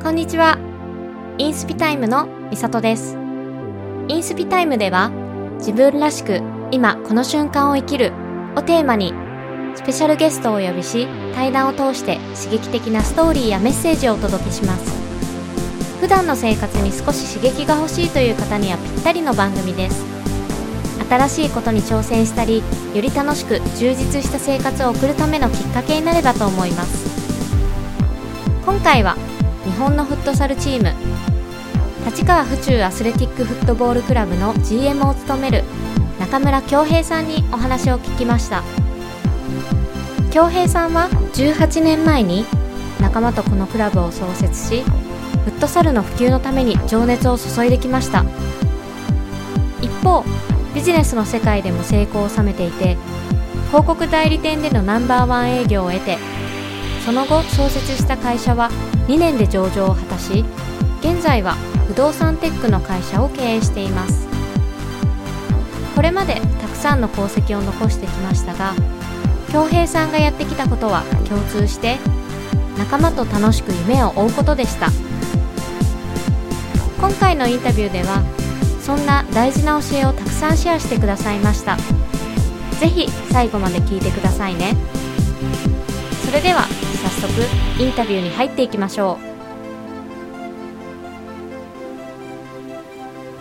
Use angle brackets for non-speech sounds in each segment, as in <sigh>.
こんにちは。インスピタイムのみさとです。インスピタイムでは、自分らしく今この瞬間を生きるをテーマに、スペシャルゲストをお呼びし、対談を通して刺激的なストーリーやメッセージをお届けします。普段の生活に少し刺激が欲しいという方にはぴったりの番組です。新しいことに挑戦したり、より楽しく充実した生活を送るためのきっかけになればと思います。今回は日本のフットサルチーム。立川府中アスレティックフットボールクラブの GM を務める中村恭平さんにお話を聞きました。恭平さんは18年前に仲間とこのクラブを創設しフットサルの普及のために情熱を注いできました。一方ビジネスの世界でも成功を収めていて広告代理店でのナンバーワン営業を得てその後創設した会社は2年で上場を果たし現在は不動産テックの会社を経営しています。これまでたくさんの功績を残してきましたが恭平さんがやってきたことは共通して仲間と楽しく夢を追うことでした。今回のインタビューではそんな大事な教えをたくさんシェアしてくださいました。ぜひ最後まで聞いてくださいね。それでは早速インタビューに入っていきましょ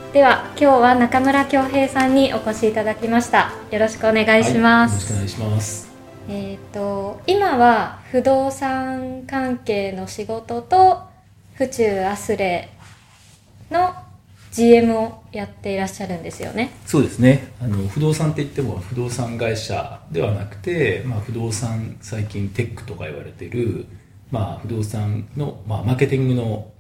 う。では今日は中村恭平さんにお越しいただきました。よろしくお願いします、はい、よろしくお願いします。えっ、と今は不動産関係の仕事と府中アスレの GM をやっていらっしゃるんですよね。そうですね。あの不動産って言っても不動産会社ではなくて、まあ、不動産最近テックとか言われてる、まあ、不動産の、まあ、マーケティングの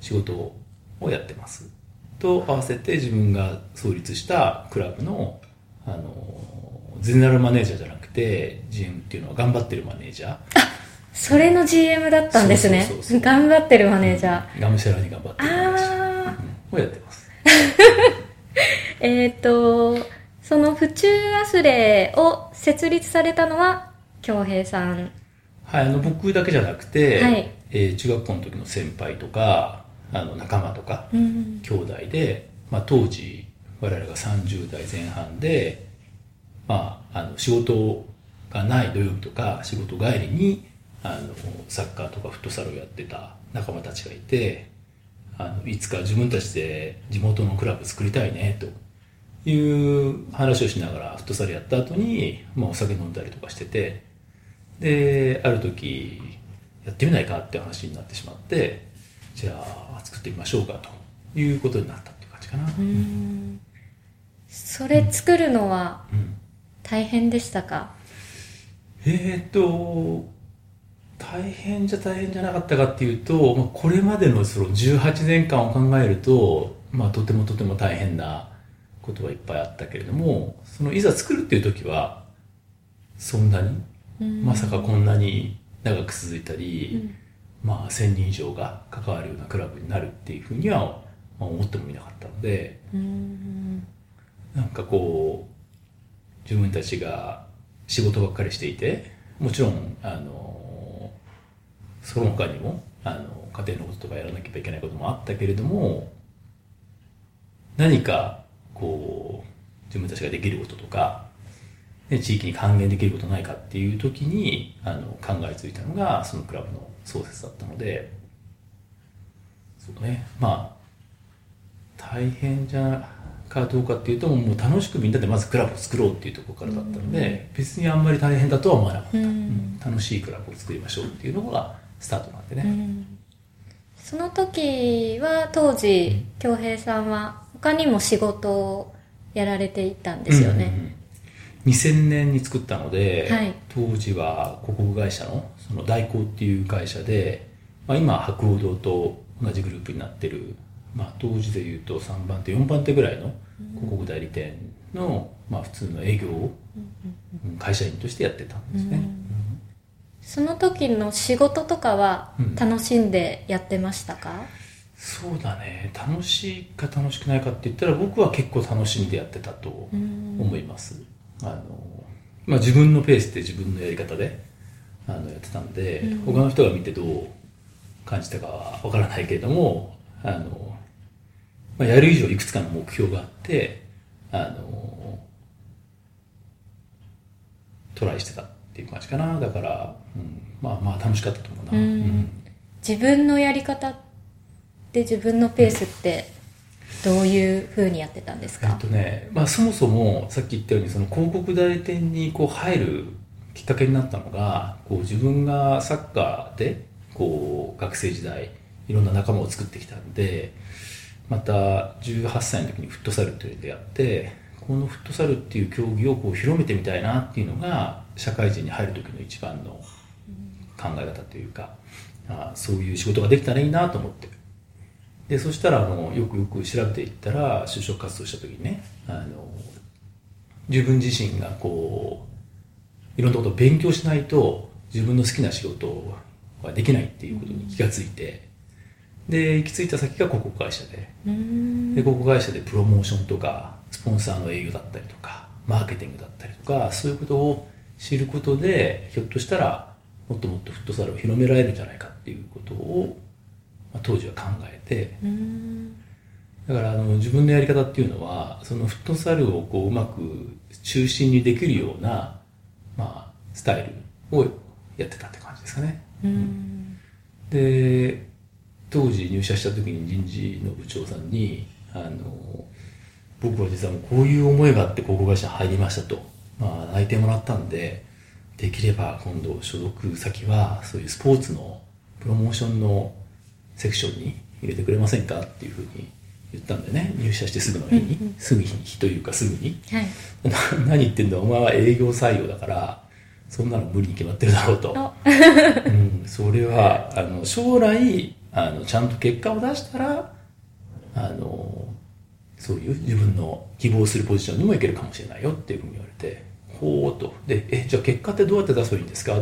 仕事をやってます。と合わせて自分が創立したクラブのあのゼネラルマネージャーじゃなくて GM っていうのは頑張ってるマネージャー。それの GM だったんですね。頑張ってるマネージャー、がむしゃらに頑張ってるマネージャー。ああをやってます <laughs> えっ、とその府中アスレを設立されたのは恭平さん。はい、あの僕だけじゃなくて、はい。えー中学校の時の先輩とかあの仲間とか、うん兄弟で、まあ、当時我々が30代前半で、まあ、あの仕事がない土曜日とか仕事帰りにあのサッカーとかフットサルをやってた仲間たちがいてあのいつか自分たちで地元のクラブ作りたいねと。いう話をしながらフットサルやった後に、まあ、お酒飲んだりとかしてて。である時やってみないかって話になってしまってじゃあ作ってみましょうかと。いうことになったっていう感じかな、うん。それ作るのはうん。大変でしたか、えーっと大変じゃ大変じゃなかったかっていうと、まあ、これまでのその18年間を考えると、まあ、とてもとても大変なことはいっぱいあったけれどもそのいざ作るっていう時はそんなにうん。まさかこんなに長く続いたり、うん。まあ、1000人以上が関わるようなクラブになるっていうふうには、まあ、思ってもみなかったのでうん。なんかこう自分たちが仕事ばっかりしていてもちろんあのその他にもあの家庭のこととかやらなきゃいけないこともあったけれども何かこう自分たちができることとかで地域に還元できることないかっていう時にあの考えついたのがそのクラブの創設だったのでそうねまあ大変じゃかどうかっていうともう楽しくみんなでまずクラブを作ろうっていうところからだったので、別にあんまり大変だとは思わなかった、うん。うん。楽しいクラブを作りましょうっていうのがスタートなんでね、うん。その時は当時恭平さんは他にも仕事をやられていたんですよね、うんうんうん。2000年に作ったので、はい。当時は広告会社のその大光っていう会社で、まあ、今博報堂と同じグループになってる、まあ、当時でいうと3番手4番手ぐらいの広告代理店の、まあ、普通の営業をうん会社員としてやってたんですね、その時の仕事とかはうん。楽しんでやってましたか、そうだね。楽しいか楽しくないかって言ったら僕は結構楽しんでやってたと思います、あのまあ、自分のペースで自分のやり方であのやってたんで、他の人が見てどう感じたかはわからないけれども、あの、まあ、やる以上いくつかの目標があって、あの、トライしてたっていう感じかな。だから、うん、まあまあ楽しかったと思うな。うん、自分のやり方って自分のペースってどういうふうにやってたんですか、えっとね、まあそもそもさっき言ったようにその広告代理店にこう入るきっかけになったのが、こう自分がサッカーでこう学生時代いろんな仲間を作ってきたんで、また18歳の時にフットサルというのでやって、このフットサルっていう競技をこう広めてみたいなっていうのが社会人に入る時の一番の考え方というか、あそういう仕事ができたらいいなと思って。でそしたらあのよくよく調べていったら就職活動した時にねあの自分自身がこういろんなことを勉強しないと自分の好きな仕事はできないっていうことに気がついて、で行き着いた先が広告会社でで広告会社でプロモーションとかスポンサーの営業だったりとかマーケティングだったりとかそういうことを知ることでひょっとしたらもっともっとフットサルを広められるんじゃないかっていうことを、まあ、当時は考えて。だからあの自分のやり方っていうのはそのフットサルをこううまく中心にできるような、まあ、スタイルをやってたって感じですかね。で当時入社した時に人事の部長さんにあの僕は実はもうこういう思いがあって広告会社に入りましたと、まあ、内定もらったんでできれば今度所属先はそういうスポーツのプロモーションのセクションに入れてくれませんかっていうふうに言ったんでね。入社してすぐの日に、うんうん、すぐ日というかすぐに、はい、何言ってんだお前は営業採用だからそんなの無理に決まってるだろうと、うん、それはあの将来あのちゃんと結果を出したらあのそういう自分の希望するポジションにもいけるかもしれないよっていうふうに言われてほうと。で、え、じゃあ結果ってどうやって出せばいいんですか？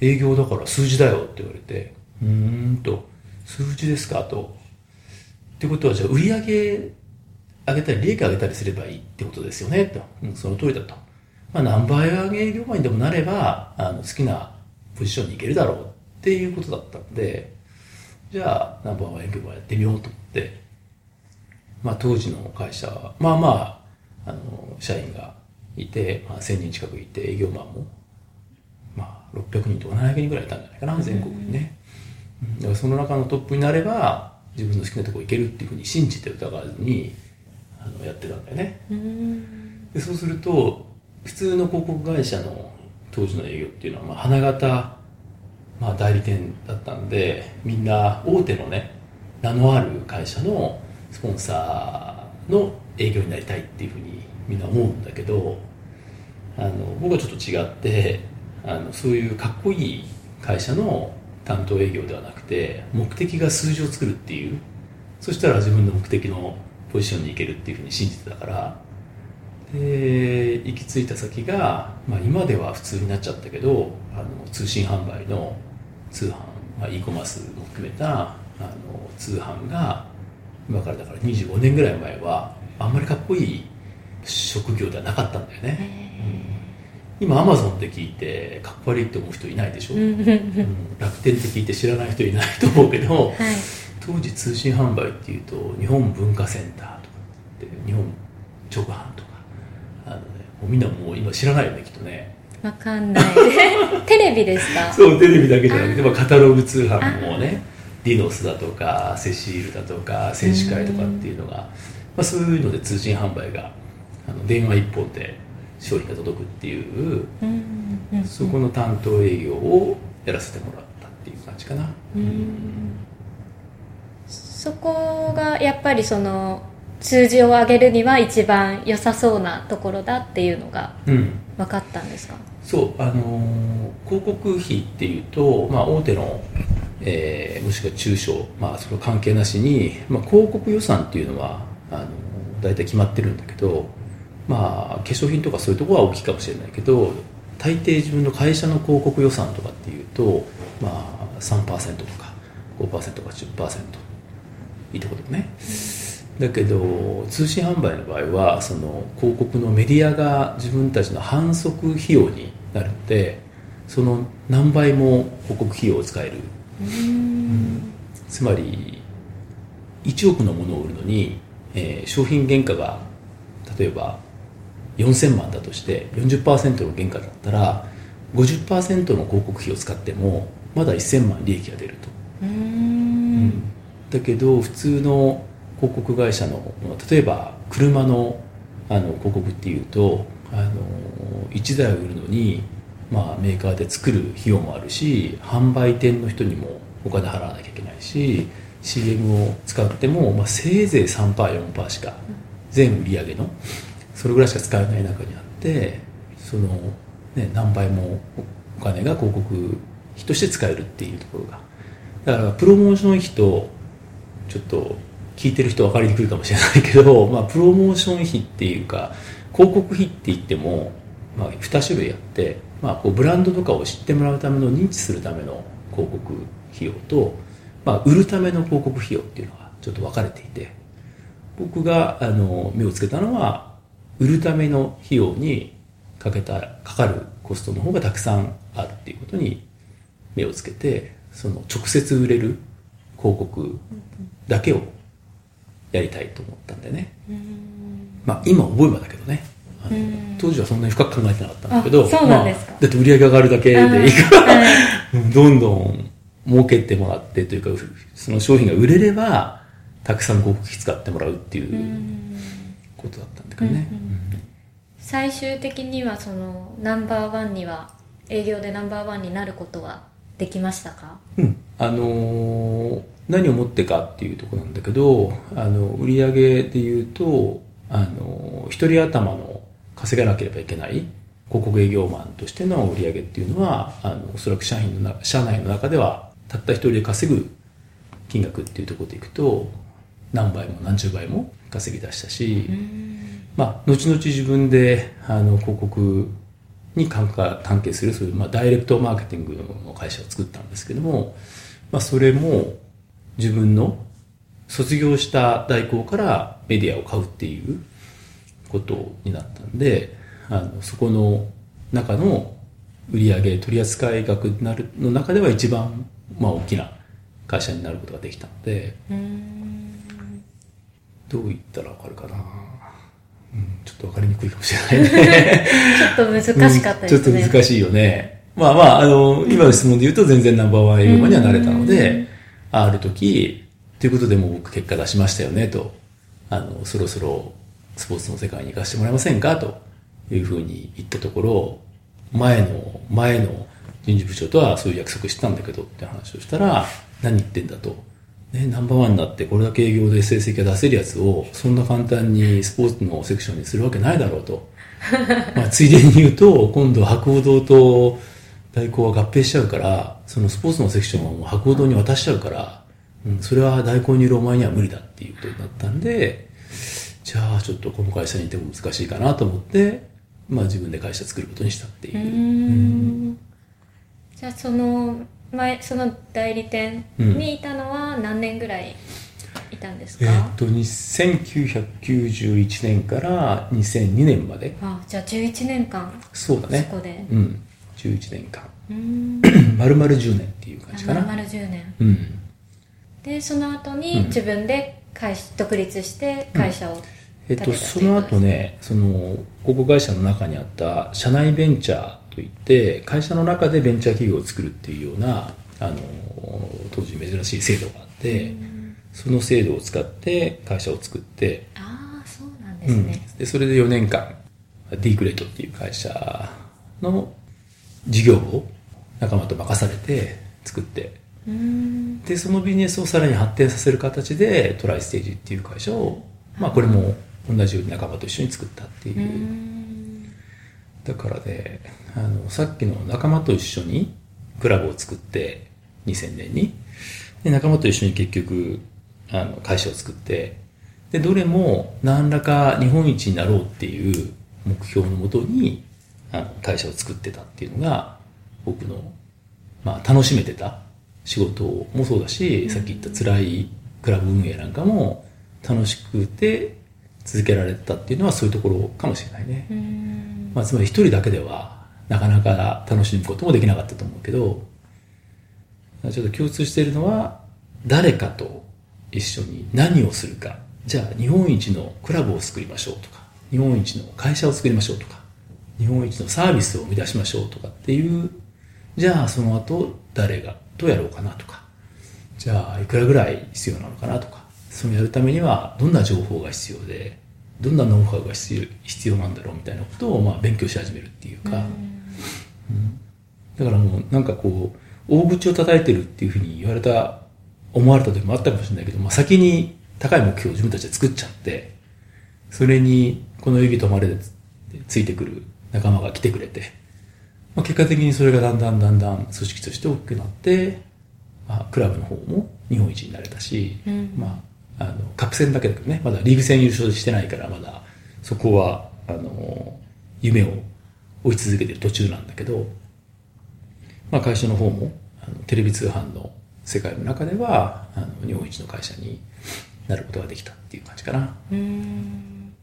営業だから数字だよって言われて、うーんと、数字ですかと。ってことはじゃあ売り上げ上げたり利益上げたりすればいいってことですよね？と。うん、その通りだと。まあ何倍上げ営業マンにでもなれば、あの好きなポジションに行けるだろうっていうことだったんで、じゃあナンバーワン営業マンやってみようと思って、まあ当時の会社は、まあまあ、あの、社員がいて、まあ、1000人近くいて営業マンも、まあ、600人とか700人ぐらいいたんじゃないかな全国にね、うん、だからその中のトップになれば自分の好きなとこ行けるっていうふうに信じて疑わずにあのやってたんだよね。でそうすると普通の広告会社の当時の営業っていうのは、まあ、花形、まあ、代理店だったんでみんな大手のね名のある会社のスポンサーの営業になりたいっていうふうにみんな思うんだけどあの僕はちょっと違ってあのそういうかっこいい会社の担当営業ではなくて目的が数字を作るっていうそしたら自分の目的のポジションに行けるっていうふうに信じてたからで行き着いた先が、まあ、今では普通になっちゃったけどあの通信販売の通販、まあ、e コマースも含めたあの通販が今からだから25年ぐらい前はあんまりかっこいい職業ではなかったんだよね、うん、今アマゾンって聞いてかっこ悪いって思う人いないでしょ、うん、楽天って聞いて知らない人いないと思うけど、<laughs> はい、当時通信販売っていうと日本文化センターとかって日本直販とかあの、ね、もうみんなもう今知らないよねきっとね。わかんない。<laughs> テレビですか？<laughs> そうテレビだけじゃなくてカタログ通販もねディノスだとかセシールだとか選手会とかっていうのが、まあ、そういうので通信販売があの電話一本で商品が届くっていう、そこの担当営業をやらせてもらったっていう感じかな、そこがやっぱりその数字を上げるには一番良さそうなところだっていうのが分かったんですか、うん、そうあのー、広告費っていうと、まあ、大手の、えー、もしくは中小、まあ、それ関係なしに、まあ、広告予算っていうのはあの大体決まってるんだけどまあ化粧品とかそういうところは大きいかもしれないけど大抵自分の会社の広告予算とかっていうとまあ3%とか5%か10%いいところでもね。だけど通信販売の場合はその広告のメディアが自分たちの反則費用になるのでその何倍も広告費用を使える。つまり1億のものを売るのに、えー商品原価が例えば4000万だとして40%の原価だったら50%の広告費を使ってもまだ1000万利益が出ると。だけど普通の広告会社の例えば車のあの広告っていうとあの1台を売るのに、まあ、メーカーで作る費用もあるし販売店の人にもお金払わなきゃいけないし CM を使っても、まあ、せいぜい 3%4% しか全売り上げのそれぐらいしか使えない中にあってその、ね、何倍もお金が広告費として使えるっていうところが。だからプロモーション費とちょっと聞いてる人分かりにくいかもしれないけど、<laughs> まあ、プロモーション費っていうか広告費って言っても、まあ、2種類あって、まあ、こうブランドとかを知ってもらうための認知するための広告費用と、まあ、売るための広告費用っていうのがちょっと分かれていて僕があの目をつけたのは売るための費用にかけたかかるコストの方がたくさんあるっていうことに目をつけてその直接売れる広告だけをやりたいと思ったんでね、まあ今思えばだけどね当時はそんなに深く考えてなかったんだけどまあだって売り上げ上がるだけでいいから、うん。<laughs> どんどん儲けてもらってというかその商品が売れればたくさん広告費使ってもらうっていうことだったんだけどね、最終的にはそのナンバーワンには営業でナンバーワンになることはできましたか？うん、あのー何をもってかっていうところなんだけどあの売り上げでいうとあのー一人頭の稼がなければいけない広告営業マンとしての売り上げっていうのはあのおそらく社員のな社内の中ではたった一人で稼ぐ金額っていうところでいくと何倍も何十倍も稼ぎ出したし、まあ、後々自分であの広告に関係するそういう、まあ、ダイレクトマーケティングの会社を作ったんですけども、まあ、それも自分の卒業した代行からメディアを買うっていうことになったんであのそこの中の売上取扱額になるの中では一番、まあ、大きな会社になることができたのでどう言ったらわかるかな、うん、ちょっとわかりにくいかもしれないね。ちょっと難しかったですね、うん。ちょっと難しいよね。まあまあ、あの、今の質問で言うと全然ナンバーワン営業マンにはなれたので、ある時、ということでもう僕結果出しましたよねと、あの、そろそろスポーツの世界に行かせてもらえませんかと。いうふうに言ったところ、前の、前の人事部長とはそういう約束してたんだけどって話をしたら、何言ってんだと。ね、ナンバーワンになってこれだけ営業で成績が出せるやつをそんな簡単にスポーツのセクションにするわけないだろうと。<laughs> まあ、ついでに言うと、今度博報堂と大光は合併しちゃうから、そのスポーツのセクションはもう博報堂に渡しちゃうから、うん、それは大光にいるお前には無理だっていうことになったんで、じゃあちょっとこの会社にいても難しいかなと思って、まあ自分で会社作ることにしたっていう。うんじゃあその前その代理店にいたのは何年ぐらいいたんですか、えーっと、1991年から2002年まで。あじゃあ11年間そうだね。そこでうん。11年間。うん <clears throat> 丸々10年っていう感じかな。丸々10年うん。でその後に自分で会社独立して会社をえっと、その後ね、その、広告会社の中にあった社内ベンチャーといって、会社の中でベンチャー企業を作るっていうような、あの、当時珍しい制度があって、その制度を使って会社を作って、ああそうなんでうん。すね、でそれで4年間、ディークレートっていう会社の事業を仲間と任されて作って、うん。で、そのビジネスをさらに発展させる形でトライステージっていう会社を、まあこれも同じように仲間と一緒に作ったっていう。うん。だからね、あの、さっきの仲間と一緒にクラブを作って、2000年に。で、仲間と一緒に結局、あの、会社を作って、で、どれも何らか日本一になろうっていう目標のもとに、あの、会社を作ってたっていうのが、僕の、まあ、楽しめてた仕事もそうだし、さっき言った辛いクラブ運営なんかも楽しくて続けられてたっていうのはそういうところかもしれないね。うんまあ、つまり一人だけではなかなか楽しむこともできなかったと思うけど、ちょっと共通しているのは、誰かと一緒に何をするか。じゃあ、日本一のクラブを作りましょうとか、日本一の会社を作りましょうとか、日本一のサービスを生み出しましょうとかっていう、じゃあ、その後、誰が、とやろうかなとか、じゃあ、いくらぐらい必要なのかなとか、そのやるためには、どんな情報が必要で、どんなノウハウが必要なんだろうみたいなことを、まあ、勉強し始めるっていうか、うんだからもう、なんかこう、大口を叩いてるっていうふうに言われた、思われた時もあったかもしれないけど、まあ、先に高い目標を自分たちで作っちゃって、それに、この指止まれでついてくる仲間が来てくれて、まあ、結果的にそれがだんだんだんだん組織として大きくなって、まあ、クラブの方も日本一になれたし、うん。まあ、あの、カップ戦だけだけどね、まだリーグ戦優勝してないから、まだ、そこは、あの、夢を追い続けてる途中なんだけど、まあ、会社の方も、あのテレビ通販の世界の中では、あの、日本一の会社になることができたっていう感じかな。うーん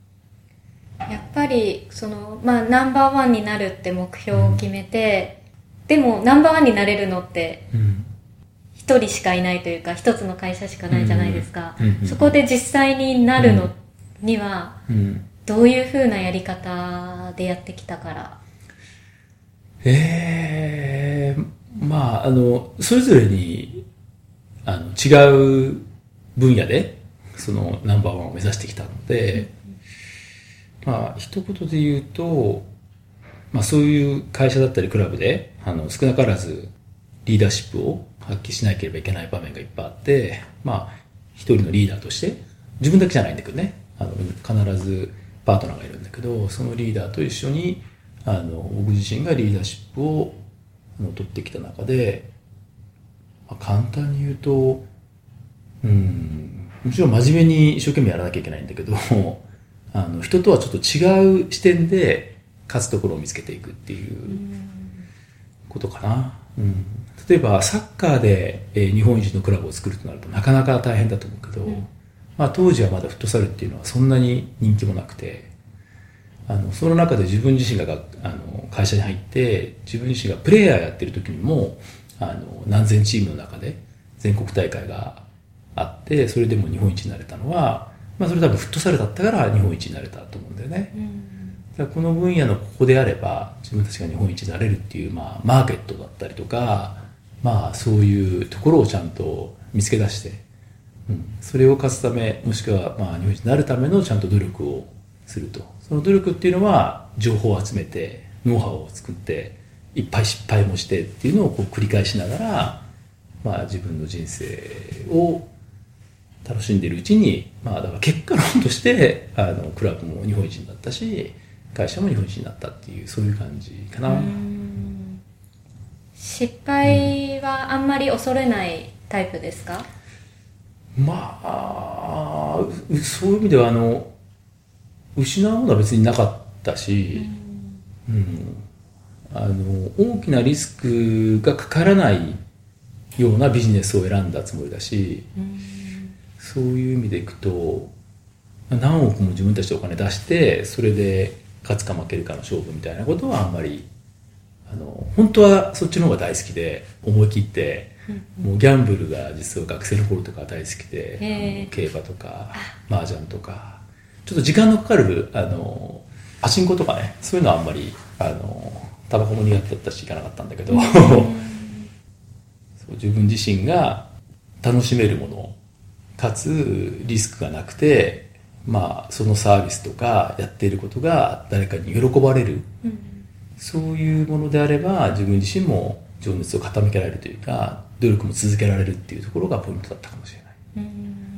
やっぱりそのまあナンバーワンになるって目標を決めて、でもナンバーワンになれるのってうん。一人しかいないというか一つの会社しかないじゃないですか、うんうんうんそこで実際になるのにはうん。どういう風なやり方でやってきたからええまあ、あの、それぞれに、あの、違う分野で、そのナンバーワンを目指してきたので、まあ、一言で言うと、まあ、そういう会社だったりクラブで、あの、少なからずリーダーシップを発揮しなければいけない場面がいっぱいあって、まあ、一人のリーダーとして、自分だけじゃないんだけどね、あの、必ずパートナーがいるんだけど、そのリーダーと一緒に、あの、僕自身がリーダーシップを取ってきた中で、まあ、簡単に言うと、うん、もちろん真面目に一生懸命やらなきゃいけないんだけど、<laughs> あの、人とはちょっと違う視点で勝つところを見つけていくっていうことかな。うん、例えば、サッカーで、えー日本一のクラブを作るとなるとなかなか大変だと思うけど、まあ当時はまだフットサルっていうのはそんなに人気もなくて、あの、その中で自分自身ががあの会社に入って、自分自身がプレイヤーやってる時にも、あの、何千チームの中で全国大会があって、それでも日本一になれたのは、まあそれ多分フットサルだったから日本一になれたと思うんだよね。だからこの分野のここであれば自分たちが日本一になれるっていう、まあ、マーケットだったりとか、まあ、そういうところをちゃんと見つけ出して、うん、それを勝つためもしくは、まあ、日本一になるためのちゃんと努力をするとその努力っていうのは情報を集めてノウハウを作っていっぱい失敗もしてっていうのをこう繰り返しながら、まあ、自分の人生を楽しんでいるうちに、まあ、だから結果論としてあのクラブも日本一になったし会社も日本一になったっていうそういう感じかな。失敗はあんまり恐れないタイプですか、まあ、うそういう意味では、あの、失うものは別になかったし、うん、あの、大きなリスクがかからないようなビジネスを選んだつもりだし、そういう意味でいくと、何億も自分たちでお金出して、それで勝つか負けるかの勝負みたいなことはあんまり、あの、本当はそっちの方が大好きで、思い切って、もうギャンブルが実は学生の頃とか大好きで、競馬とか、麻雀とか、ちょっと時間のかかる、あの、パチンコとかね、そういうのはあんまり、あの、タバコも苦手だったし行かなかったんだけど、<laughs> そう自分自身が楽しめるもの、かつリスクがなくて、まあ、そのサービスとかやっていることが誰かに喜ばれる、そういうものであれば自分自身も情熱を傾けられるというか努力も続けられるっていうところがポイントだったかもしれない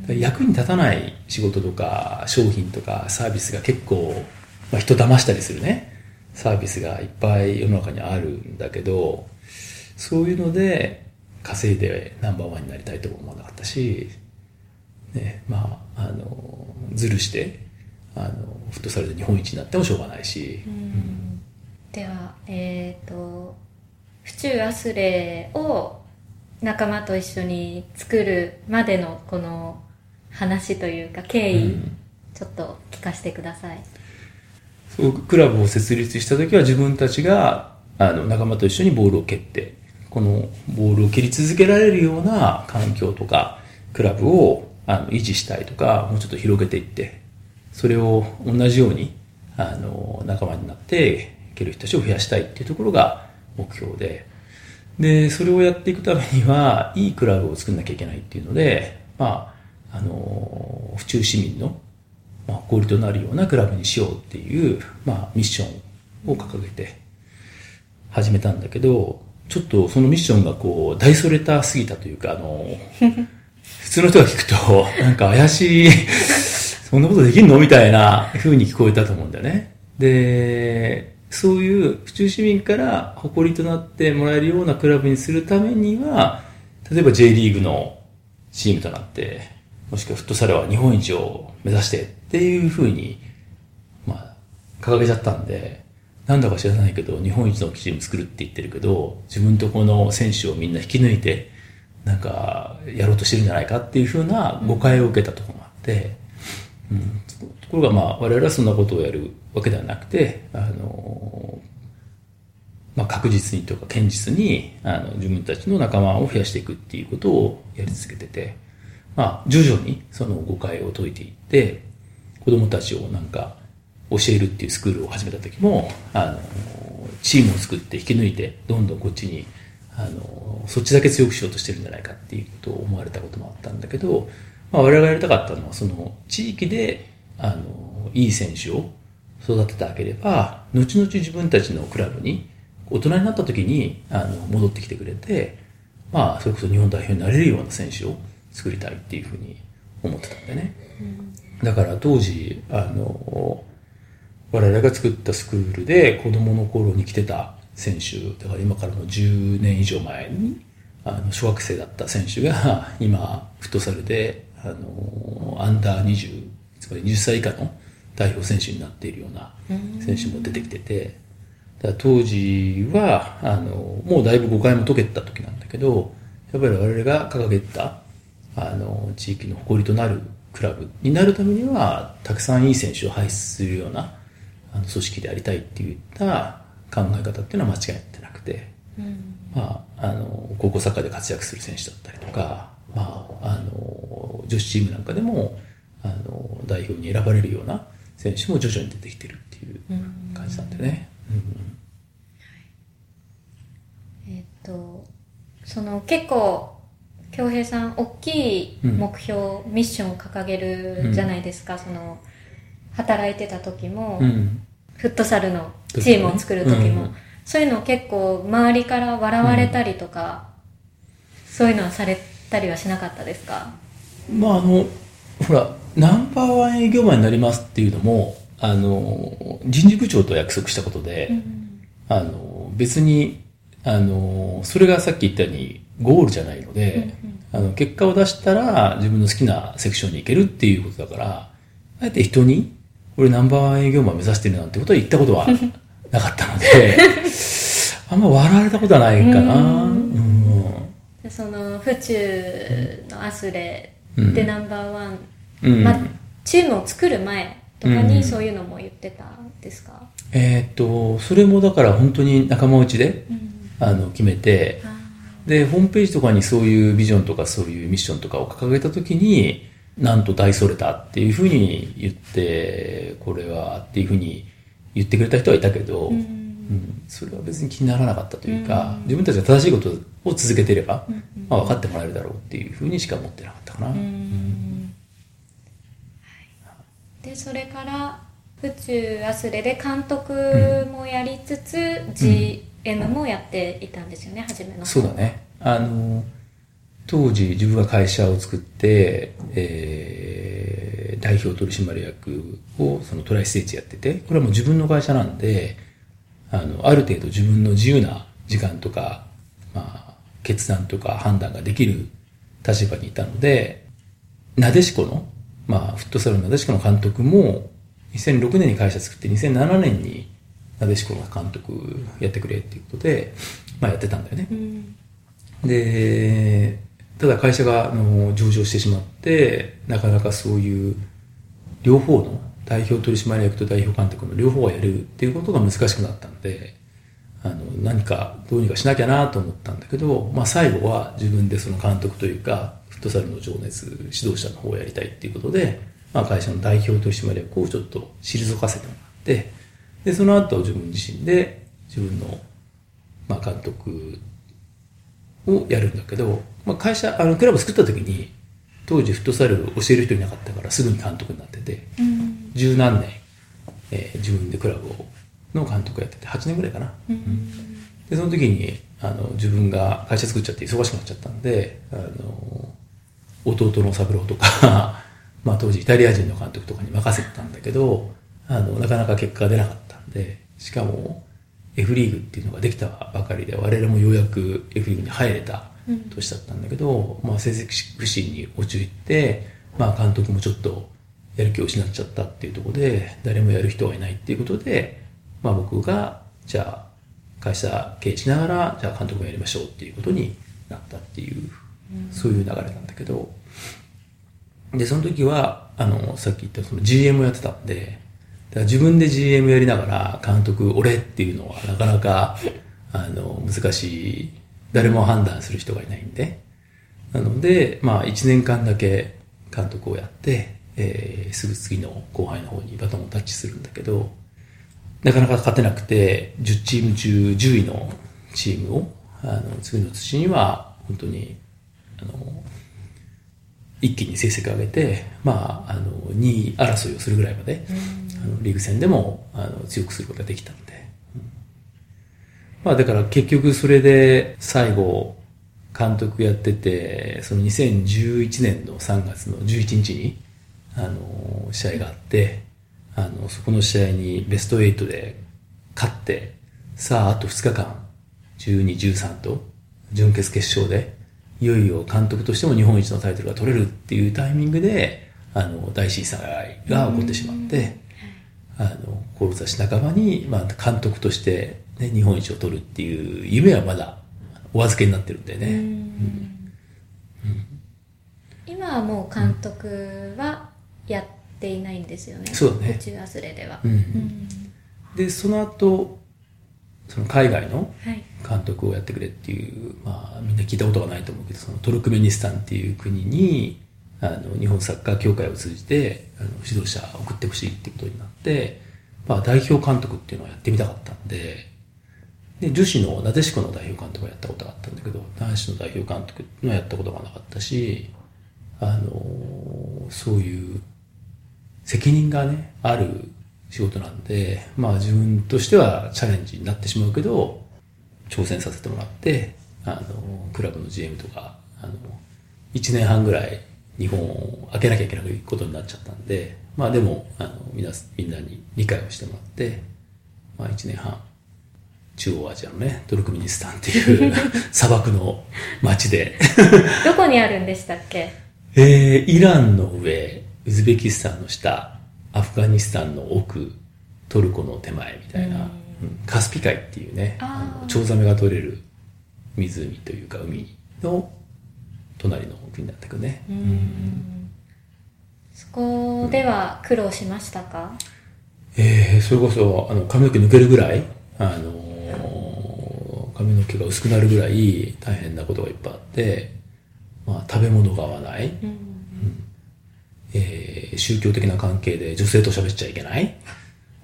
役に立たない仕事とか商品とかサービスが結構、まあ、人騙したりするね。サービスがいっぱい世の中にあるんだけどそういうので稼いでナンバーワンになりたいとも思わなかったし、ね、まあ、あの、ずるして、あの、フットサルで日本一になってもしょうがないし、ではえっ、と府中アスレを仲間と一緒に作るまでのこの話というか経緯、うん。ちょっと聞かせてください。そうクラブを設立した時は自分たちがあの仲間と一緒にボールを蹴ってこのボールを蹴り続けられるような環境とか、クラブをあの維持したいとか、もうちょっと広げていって、それを同じように、あの、仲間になって蹴る人たちを増やしたいっていうところが目標で、で、それをやっていくためには、いいクラブを作んなきゃいけないっていうので、まあ、あの、府中市民の、まあ、誇りとなるようなクラブにしようっていう、まあ、ミッションを掲げて始めたんだけど、ちょっとそのミッションがこう、大それたすぎたというか、あの、<laughs> 普通の人が聞くと、なんか怪しい <laughs> そんなことできんの？みたいな風に聞こえたと思うんだよね。で、そういう府中市民から誇りとなってもらえるようなクラブにするためには、例えば J リーグのチームとなって、もしくはフットサルは日本一を目指してっていう風に、まあ、掲げちゃったんで、なんだか知らないけど、日本一のチーム作るって言ってるけど、自分とこの選手をみんな引き抜いて、なんか、やろうとしてるんじゃないかっていう風な誤解を受けたところがあって、うん、ところがまあ、我々はそんなことをやるわけではなくて、あの、まあ、確実にとか堅実に、あの、自分たちの仲間を増やしていくっていうことをやり続けてて、まあ、徐々にその誤解を解いていって、子供たちをなんか教えるっていうスクールを始めた時も、あの、チームを作って引き抜いて、どんどんこっちに、あの、そっちだけ強くしようとしてるんじゃないかっていうことを思われたこともあったんだけど、まあ、我々がやりたかったのは、その、地域で、あの、いい選手を育ててあげれば、後々自分たちのクラブに、大人になった時に、あの、戻ってきてくれて、まあ、それこそ日本代表になれるような選手を作りたいっていうふうに思ってたんでね。だから当時、あの、我々が作ったスクールで子供の頃に来てた選手、だから今からの10年以上前に、あの、小学生だった選手が、<laughs> 今、フットサルであの、アンダー20、つまり20歳以下の代表選手になっているような選手も出てきてて、だ当時は、あの、もうだいぶ誤解も解けた時なんだけど、やっぱり我々が掲げた、あの、地域の誇りとなるクラブになるためには、たくさんいい選手を輩出するような、あの、組織でありたいっていった考え方っていうのは間違ってなくて、うん、まあ、あの、高校サッカーで活躍する選手だったりとか、まあ、あの、女子チームなんかでも、あの、代表に選ばれるような選手も徐々に出てきてるっていう感じなんでね。えっと、その結構、恭平さん、大きい目標、うん、ミッションを掲げるじゃないですか、うん、その、働いてた時も、うん、フットサルのチームを作る時も、そういうの結構周りから笑われたりとか、そういうのはされたりはしなかったですか？まああのほらナンバーワン営業マンになりますっていうのもあの人事部長と約束したことで、うん、あの別にあのそれがさっき言ったようにゴールじゃないので、うんうん、あの結果を出したら自分の好きなセクションに行けるっていうことだからあえて人に俺ナンバーワン営業マン目指してるなんてことは言ったことはなかったので <laughs> あんま笑われたことはないかな。うん。その府中のアスレでナンバーワン、うん。まあ、チームを作る前とかにそういうのも言ってたんですか、うん、えー、っとそれもだから本当に仲間内で、うん、あの決めてでホームページとかにそういうビジョンとかそういうミッションとかを掲げた時になんと大それたっていうふうに言ってこれはっていうふうに言ってくれた人はいたけど、うん。うん、それは別に気にならなかったというか、自分たちが正しいことを続けてれば、まあ、分かってもらえるだろうっていうふうにしか思ってなかったかな。でそれから府中アスレで監督もやりつつ、M もやっていたんですよね、初めのそうだね。あの当時自分が会社を作って、えー、代表取締役をそのトライステージやっててこれはもう自分の会社なんであの、ある程度自分の自由な時間とか、まあ、決断とか判断ができる立場にいたので、なでしこの、まあ、フットサルのなでしこの監督も、2006年に会社作って2007年になでしこの監督やってくれっていうことで、まあやってたんだよね。うん、で、ただ会社があの上場してしまって、なかなかそういう両方の代表取締役と代表監督の両方をやるっていうことが難しくなったので、あの何かどうにかしなきゃなと思ったんだけど、まあ、最後は自分でその監督というかフットサルの情熱指導者の方をやりたいっていうことで、まあ、会社の代表取締役をちょっと退かせてもらってでその後自分自身で自分の、まあ、監督をやるんだけど、まあ、会社あのクラブ作った時に当時フットサルを教える人いなかったからすぐに監督になってて十、何年、えー自分でクラブをの監督やってて8年ぐらいかな、でその時にあの自分が会社作っちゃって忙しくなっちゃったんであの弟の三郎とか <laughs> まあ当時イタリア人の監督とかに任せてたんだけどあのなかなか結果が出なかった。んでしかも F リーグっていうのができたばかりで我々もようやく F リーグに入れた年だったんだけど、まあ、成績不振に陥って、まあ、監督もちょっとやる気を失っちゃったっていうところで誰もやる人がいないっていうことで、まあ、僕がじゃあ会社経営しながらじゃあ監督もやりましょうっていうことになったっていう、そういう流れなんだけど。でその時はあのさっき言ったその GM をやってたんでら自分で GM やりながら監督俺っていうのはなかなかあの難しい誰も判断する人がいないんで。なのでまあ1年間だけ監督をやって、えーすぐ次の後輩の方にバトンをタッチするんだけどなかなか勝てなくて10チーム中10位のチームをあの次の年には本当にあの一気に成績を上げて、まあ、あの2位争いをするぐらいまで、あのリーグ戦でもあの強くすることができたんで、うん。まあ、だから結局それで最後監督やっててその2011年の3月の11日にあの試合があってあのそこの試合にベスト8で勝ってさああと2日間12、13と準決決勝でいよいよ監督としても日本一のタイトルが取れるっていうタイミングであの大震災が起こってしまって、あの志半ばに、まあ、監督として、ね、日本一を取るっていう夢はまだお預けになってるんでね、今はもう監督はやっていないんですよね。そうだね。宇宙アスレでは、でその後その海外のはい。監督をやってくれっていう、まあ、みんな聞いたことがないと思うけどそのトルクメニスタンっていう国にあの日本サッカー協会を通じてあの指導者を送ってほしいってことになって、まあ、代表監督っていうのをやってみたかったんでで女子のなでしこの代表監督はやったことがあったんだけど男子の代表監督のやったことがなかったしあのそういう責任がねある仕事なんでまあ自分としてはチャレンジになってしまうけど挑戦させてもらってあのクラブの GM とかあの1年半ぐらい日本を開けなきゃいけないことになっちゃったんでまあでもあのみんなみんなに理解をしてもらって、まあ、1年半中央アジアのねトルクミニスタンっていう <laughs> 砂漠の町で。どこにあるんでしたっけ？えーイランの上、ウズベキスタンの下、アフガニスタンの奥、トルコの手前みたいな、うん。カスピ海っていうね、チョウザメが取れる湖というか海の隣の国だったけどね。そこでは苦労しましたか、えーそれこそあの髪の毛抜けるぐらい、あのー髪の毛が薄くなるぐらい大変なことがいっぱいあって、まあ、食べ物が合わない、えー宗教的な関係で女性と喋っちゃいけない。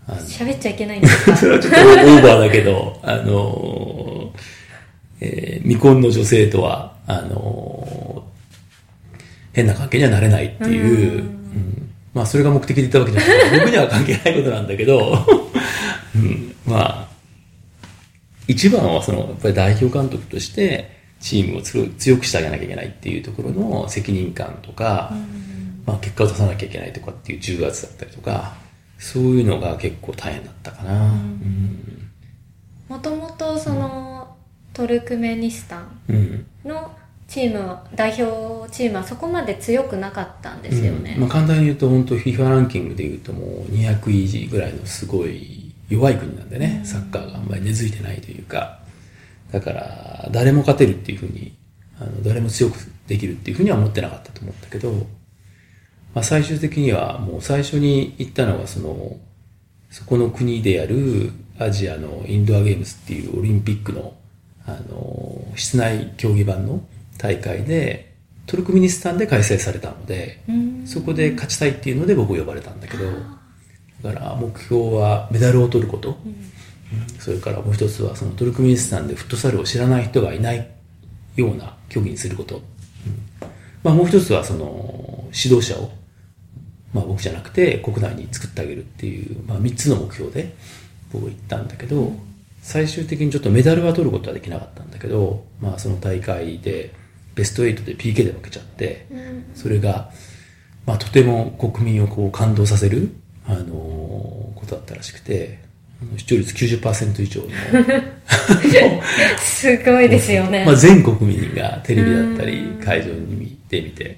喋っちゃいけないんですか？それはちょっとオーバーだけど、あのーえー未婚の女性とは、あのー変な関係にはなれないっていう、うん。まあそれが目的で言ったわけじゃない。<laughs> 僕には関係ないことなんだけど、<laughs> うん、まあ、一番はその、やっぱり代表監督として、チームを強強くしてあげなきゃいけないっていうところの責任感とか、まあ結果を出さなきゃいけないとかっていう重圧だったりとか、そういうのが結構大変だったかな。うん。もともとその、トルクメニスタンうん。のチームは代表チームはそこまで強くなかったんですよね、うん。まあ、簡単に言うと本当 FIFA ランキングで言うともう200位ぐらいのすごい弱い国なんでね、サッカーがあんまり根付いてないというか。だから誰も勝てるっていうふうにあの誰も強くできるっていうふうには思ってなかったと思ったけど、まあ、最終的にはもう最初に言ったのはそのそこの国でやるアジアのインドアゲームズっていうオリンピックの、あの、室内競技版の大会で、トルクミニスタンで開催されたので、そこで勝ちたいっていうので僕呼ばれたんだけど、だから目標はメダルを取ること、それからもう一つはそのトルクミニスタンでフットサルを知らない人がいないような競技にすること。まあもう一つはその指導者を、まあ僕じゃなくて国内に作ってあげるっていう、まあ三つの目標で僕行ったんだけど、最終的にちょっとメダルは取ることはできなかったんだけど、まあその大会でベスト8で PK で負けちゃって、それが、まあとても国民をこう感動させる、あのー、ことだったらしくて、視聴率90%以上の。<laughs> すごいですよね。まあ、全国民がテレビだったり会場に見てみて、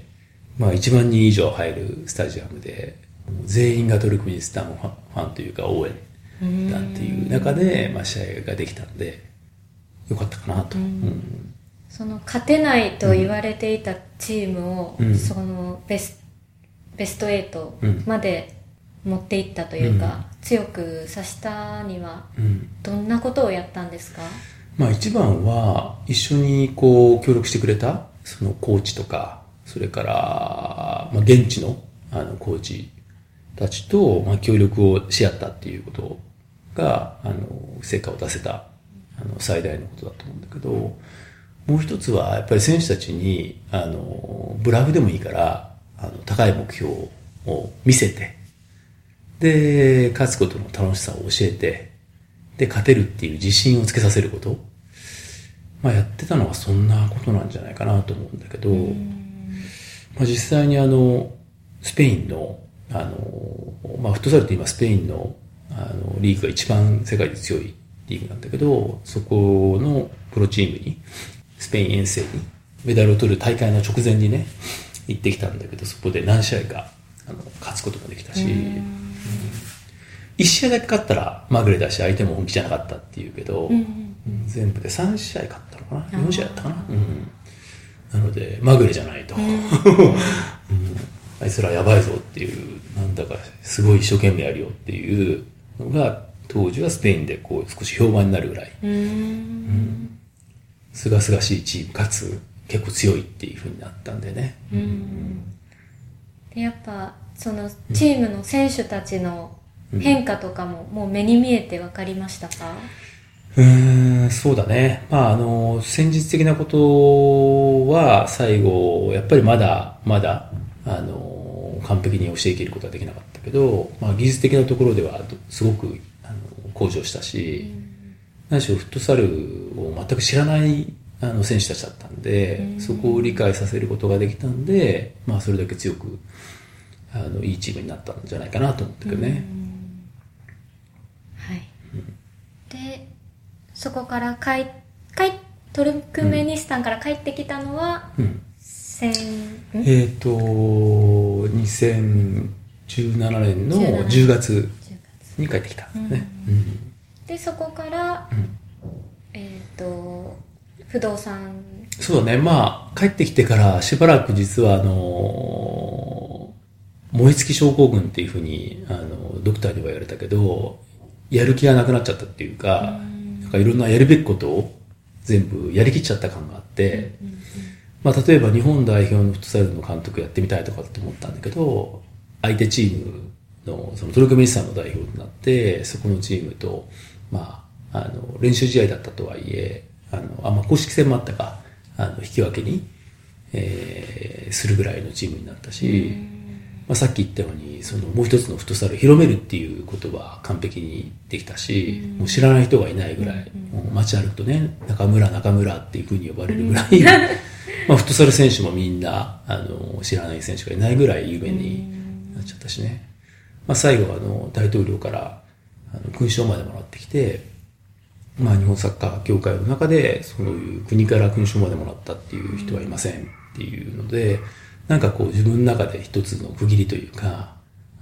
まあ、1万人以上入るスタジアムで、全員がトルクミニスタンファンというか応援だっていう中で、まあ、試合ができたんで、よかったかなと。うん、その勝てないと言われていたチームを、うん、そのベスベスト8まで持っていったというか、強くさしたには、どんなことをやったんですか、まあ一番は、一緒にこう協力してくれた、そのコーチとか、それから、まあ現地のあのコーチたちと、まあ協力をし合ったっていうことが、あの、成果を出せた、あの、最大のことだと思うんだけど、もう一つは、やっぱり選手たちに、あの、ブラフでもいいから、あの、高い目標を見せて、で、勝つことの楽しさを教えて、で、勝てるっていう自信をつけさせること。まあ、やってたのはそんなことなんじゃないかなと思うんだけど、まあ、実際にあの、スペインの、あの、まあ、フットサルって今スペインの、あの、リーグが一番世界で強いリーグなんだけど、そこのプロチームに、スペイン遠征に、メダルを取る大会の直前にね、行ってきたんだけど、そこで何試合か、あの、勝つこともできたし、1試合だけ勝ったらまぐれだし相手も本気じゃなかったっていうけど、うん、全部で3試合勝ったのかな？4試合やったかな、うん、なのでまぐれじゃないと、<laughs> うん、あいつらやばいぞっていうなんだかすごい一生懸命やるよっていうのが当時はスペインでこう少し評判になるぐらいすがすがしいチームかつ結構強いっていうふうになったんでね、でやっぱそのチームの選手たちの変化とかももう目に見えて分かりましたか、うん、ん、そうだね。まあ、あの、戦術的なことは最後、やっぱりまだ、まだ、あの、完璧に教えきることはできなかったけど、まあ、技術的なところではすごくあの向上したし、何しろフットサルを全く知らないあの選手たちだったんで、そこを理解させることができたんで、まあ、それだけ強くあのいいチームになったんじゃないかなと思ったけどね。はい、でそこから帰帰トルクメニスタンから帰ってきたのは、うん、えっ、ー、と2017年の10月に帰ってきたね、うん、でそこから、えっ、ー、と不動産。そうだね。まあ帰ってきてからしばらく実はあの燃え尽き症候群っていうふうに、あの、ドクターには言われたけど、やる気がなくなっちゃったっていうか、なんかいろんなやるべきことを全部やりきっちゃった感があって、まあ例えば日本代表のフットサルの監督やってみたいとかって思ったんだけど、相手チームの、そのトルクメニスタンの代表になって、そこのチームと、まあ、あの、練習試合だったとはいえ、あの、あ、まあ公式戦もあったか、あの、引き分けに、えー、するぐらいのチームになったし、まあ、さっき言ったようにそのもう一つのフットサルを広めるっていうことは完璧にできたし、もう知らない人がいないぐらい、もう街歩くとね中村中村っていうふうに呼ばれるぐらい、<laughs> まあ、フットサル選手もみんなあの知らない選手がいないぐらい有名になっちゃったしね、まあ、最後はあの大統領からあの勲章までもらってきて、まあ、日本サッカー協会の中でそういう国から勲章までもらったっていう人はいませんっていうので、なんかこう自分の中で一つの区切りというか、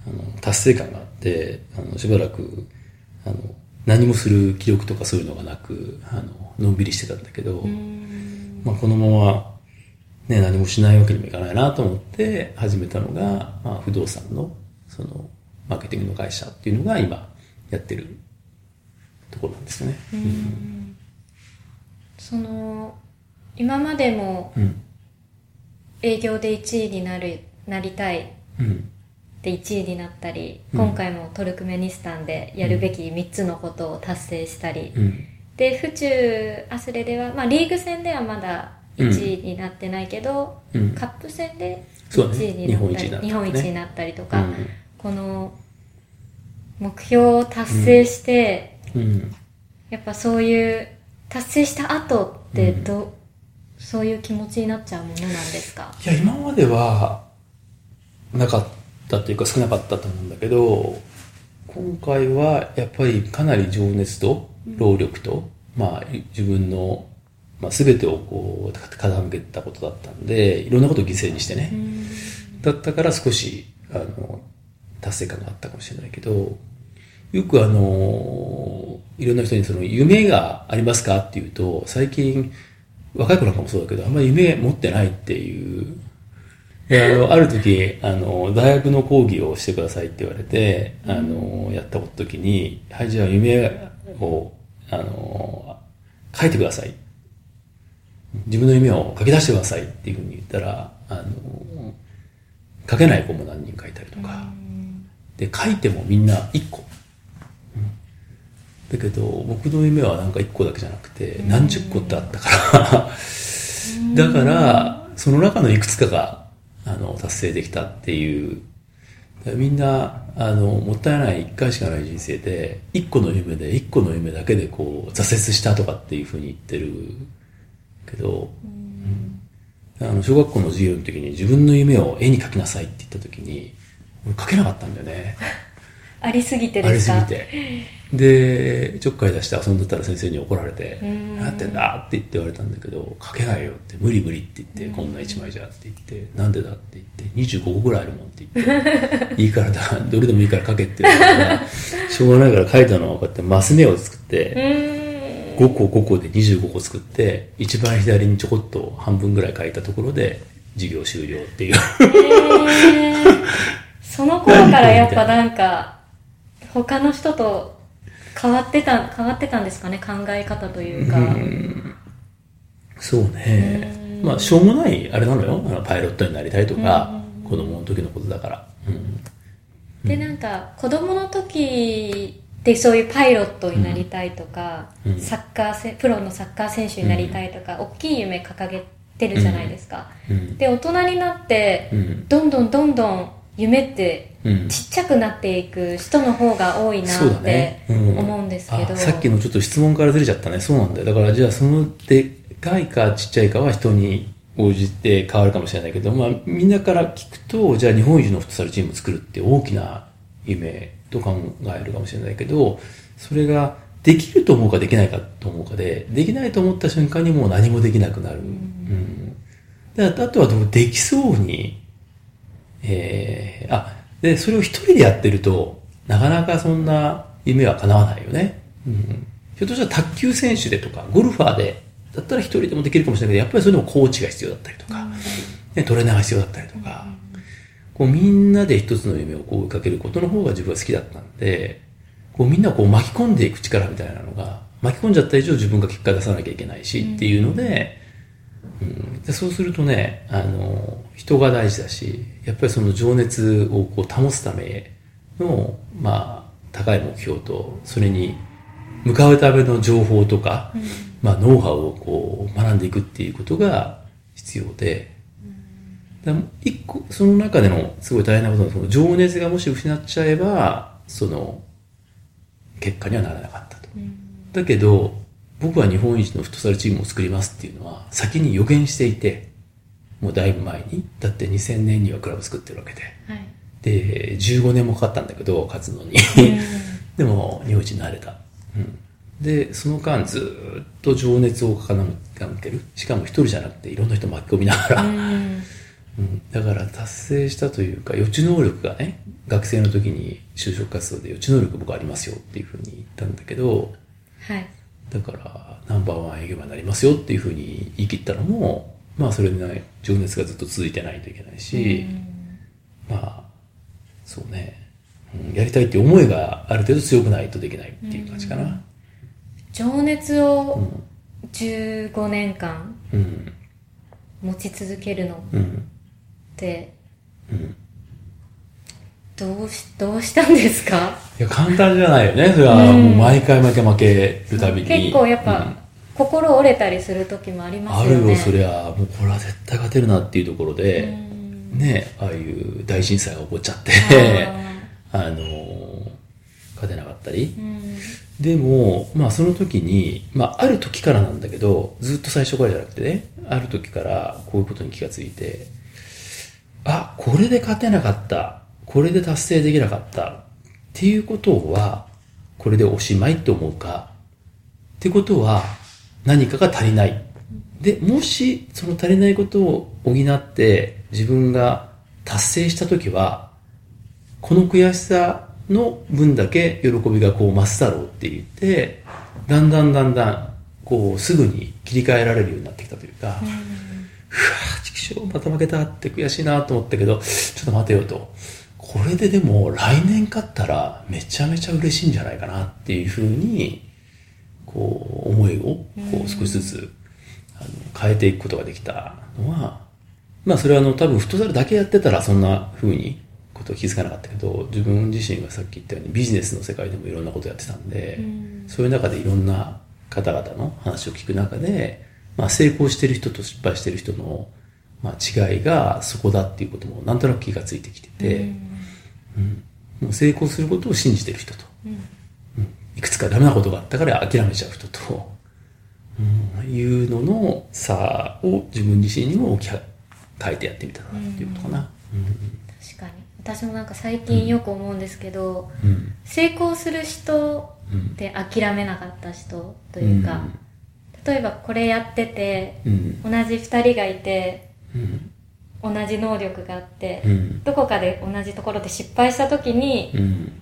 あの、達成感があって、あの、しばらく、あの、何もする気力とかそういうのがなく、あの、のんびりしてたんだけど、まあこのまま、ね、何もしないわけにもいかないなと思って始めたのが、まあ不動産の、その、マーケティングの会社っていうのが今やってるところなんですよね。うんその今までもうん。営業で1位になるなりたいうん。で1位になったり、うん今回もトルクメニスタンでやるべき3つのことを達成したり、うん。で府中アスレでは、まあ、リーグ戦ではまだ1位になってないけど、うん。カップ戦でそうだね1位になったり、日本一になったりね日本一になったりとか、うんこの目標を達成して、うん。やっぱそういう達成した後ってど、そういう気持ちになっちゃうものなんですか？いや、今までは、なかったというか少なかったと思うんだけど、今回はやっぱりかなり情熱と労力と、まあ自分の、まあ、全てをこう傾けたことだったんで、いろんなことを犠牲にしてね。だったから少し、あの、達成感があったかもしれないけど、よくあの、いろんな人にその夢がありますかっていうと、最近、若い子なんかもそうだけど、あんまり夢持ってないっていう。であの、ある時、あの、大学の講義をしてくださいって言われて、あの、やった時に、はい、じゃあ夢を、あの、書いてください。自分の夢を書き出してくださいっていうふうに言ったら、あの、書けない子も何人かいたりとか、で、書いてもみんな1個。うんだけど、僕の夢はなんか1個だけじゃなくて、何十個ってあったから、だから、その中のいくつかが、あの、達成できたっていう、みんな、あの、もったいない1回しかない人生で、1個の夢で、1個の夢だけでこう、挫折したとかっていうふうに言ってるけど、あの、小学校の授業の時に自分の夢を絵に描きなさいって言った時に、俺描けなかったんだよね。<laughs> ありすぎてありですぎて。で、ちょっかい出して遊んでたら先生に怒られて、ん何やってんだ？って言って言われたんだけど、書けないよって、無理無理って言って、こんな一枚じゃって言って、なんでだ？って言って、25個ぐらいあるもんって言って、いいからだ、どれでもいいから書けって言われたら、しょうがないから書いたのはこうやってマス目を作って、うーん。5個5個で25個作って、一番左にちょこっと半分ぐらい書いたところで、授業終了っていう。へー。その頃からやっぱなんか他の人と変わってた変わってたんですかね？考え方というか。そうね。まあ、しょうもない、あれなのよ。あのパイロットになりたいとか、子供の時のことだから。うん。でなんか子供の時でそういうパイロットになりたいとか、うん。サッカーせプロのサッカー選手になりたいとか、大きい夢掲げてるじゃないですか、うん。で大人になって、うん。どんどんどんどん夢ってうん。ちっちゃくなっていく人の方が多いなってね。うん思うんですけど、あさっきのちょっと質問からずれちゃったね。そうなんだよ。だから、じゃあ、その、でかいかちっちゃいかは人に応じて変わるかもしれないけど、まあ、みんなから聞くと、じゃあ、日本一のフットサルチームを作るって大きな夢と考えるかもしれないけど、それが、できると思うかできないかと思うかで、できないと思った瞬間にもう何もできなくなる。うん。であとはできそうに、えー、あ、で、それを一人でやってると、なかなかそんな夢は叶わないよね。うん。ひょっとしたら卓球選手でとか、ゴルファーで、だったら一人でもできるかもしれないけど、やっぱりそれでもコーチが必要だったりとか、ね、トレーナーが必要だったりとか、こうみんなで一つの夢をこう追いかけることの方が自分は好きだったんで、こうみんなをこう巻き込んでいく力みたいなのが、巻き込んじゃった以上自分が結果出さなきゃいけないしっていうので、うん、でそうするとね、あの、人が大事だし、やっぱりその情熱をこう保つための、まあ、高い目標と、それに向かうための情報とか、まあ、ノウハウをこう学んでいくっていうことが必要で、で一個、その中でのすごい大変なことは、その情熱がもし失っちゃえば、その、結果にはならなかったと。だけど、僕は日本一のフットサルチームを作りますっていうのは、先に予言していて、もうだいぶ前に。だって2000年にはクラブ作ってるわけで。はいで、15年もかかったんだけど、勝つのに。<laughs> でも、日本一になれた。うん。で、その間ずーっと情熱を傾ける。しかも一人じゃなくていろんな人巻き込みながら。うん <laughs> うん、だから達成したというか予知能力がね学生の時に就職活動で予知能力僕ありますよっていうふうに言ったんだけどはいだからナンバーワン営業マンになりますよっていうふうに言い切ったのもまあそれで、ね、情熱がずっと続いてないといけないし、まあそうね、うん、やりたいっていう思いがある程度強くないとできないっていう感じかな、情熱を15年間うん。持ち続けるのっうん。てうん。どうしどうしたんですか？いや簡単じゃないよね。それはうん。もう毎回毎回負けるたびに。結構やっぱ、うん心折れたりする時もありまあすよね。るよそりゃ。もうこれは絶対勝てるなっていうところうで、ん。ねああいう大震災が起こっちゃってあ <laughs> あのー勝てなかったり。でも、まあその時に、まあある時からなんだけど、ずっと最初からじゃなくてね、ある時からこういうことに気がついて、あ、これで勝てなかった、これで達成できなかったっていうことは、これでおしまいって思うか、ってことは何かが足りない。で、もしその足りないことを補って自分が達成した時は、この悔しさの分だけ喜びがこう増すだろうって言って、だんだんだんだん、こうすぐに切り替えられるようになってきたというか、うわぁ、畜生、また負けたって悔しいなと思ったけど、ちょっと待てよと。これででも来年勝ったらめちゃめちゃ嬉しいんじゃないかなっていうふうに、こう思いをこう少しずつあの変えていくことができたのは、まあそれはあの多分フットサルだけやってたらそんな風にこと気づかなかったけど、自分自身がさっき言ったようにビジネスの世界でもいろんなことやってたんで、そういう中でいろんな方々の話を聞く中で、まあ成功してる人と失敗してる人の、まあ、違いがそこだっていうこともなんとなく気がついてきてて、うん。もう成功することを信じてる人と、うんいくつかダメなことがあったから諦めちゃう人と、うん、いうのの差を自分自身にも置き換えてやってみたなっていうことかな。確かに。私もなんか最近よく思うんですけど、うん。うん成功する人って諦めなかった人というか、例えばこれやっててうん。同じ2人がいてうん。同じ能力があって、うん。どこかで同じところで失敗した時にうん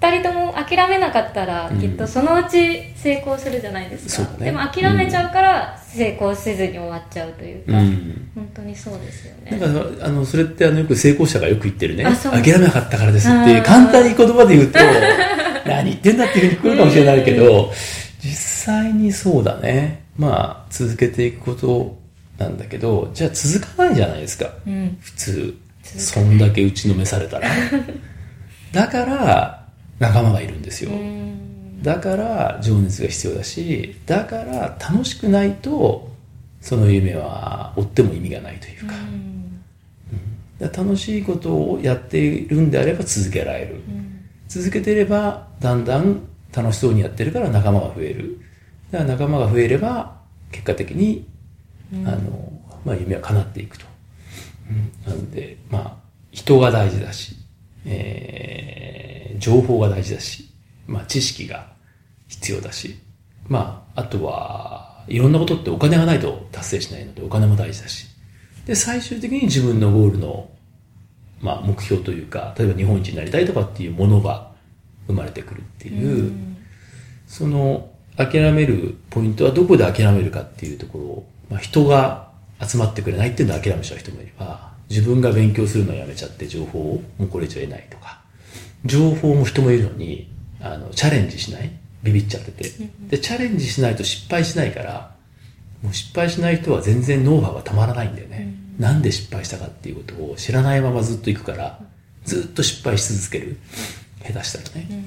2人とも諦めなかったら、うん。きっとそのうち成功するじゃないですか、そうだね。でも諦めちゃうから成功せずに終わっちゃうというか、うん。本当にそうですよね。なんかあのそれってあのよく成功者がよく言ってるね。諦めなかったからですって簡単に言葉で言うと <laughs> 何言ってんだっていうふうにるかもしれないけど実際にそうだね。まあ続けていくことなんだけどじゃあ続かないじゃないですか。うん。普通。そんだけ打ちのめされたら。<laughs> だから仲間がいるんですよ、うん。だから情熱が必要だしだから楽しくないとその夢は追っても意味がないというか,、だから楽しいことをやっているんであれば続けられる、続けていればだんだん楽しそうにやってるから仲間が増える。だから仲間が増えれば結果的に、あのまあ、夢は叶っていくと、うん、なのでまあ人が大事だし、えー情報が大事だし、まあ、知識が必要だし、まあ、あとは、いろんなことってお金がないと達成しないので、お金も大事だし。で、最終的に自分のゴールの、まあ、目標というか、例えば日本一になりたいとかっていうものが生まれてくるっていう、その、諦めるポイントはどこで諦めるかっていうところを、まあ、人が集まってくれないっていうのは諦めちゃう人もいれば、自分が勉強するのをやめちゃって情報をもうこれ以上得ないとか、情報も人もいるのに、あの、チャレンジしない？ビビっちゃってて。で、チャレンジしないと失敗しないから、もう失敗しない人は全然ノウハウがたまらないんだよね。なんで失敗したかっていうことを知らないままずっと行くから、ずっと失敗し続ける。下手したらね。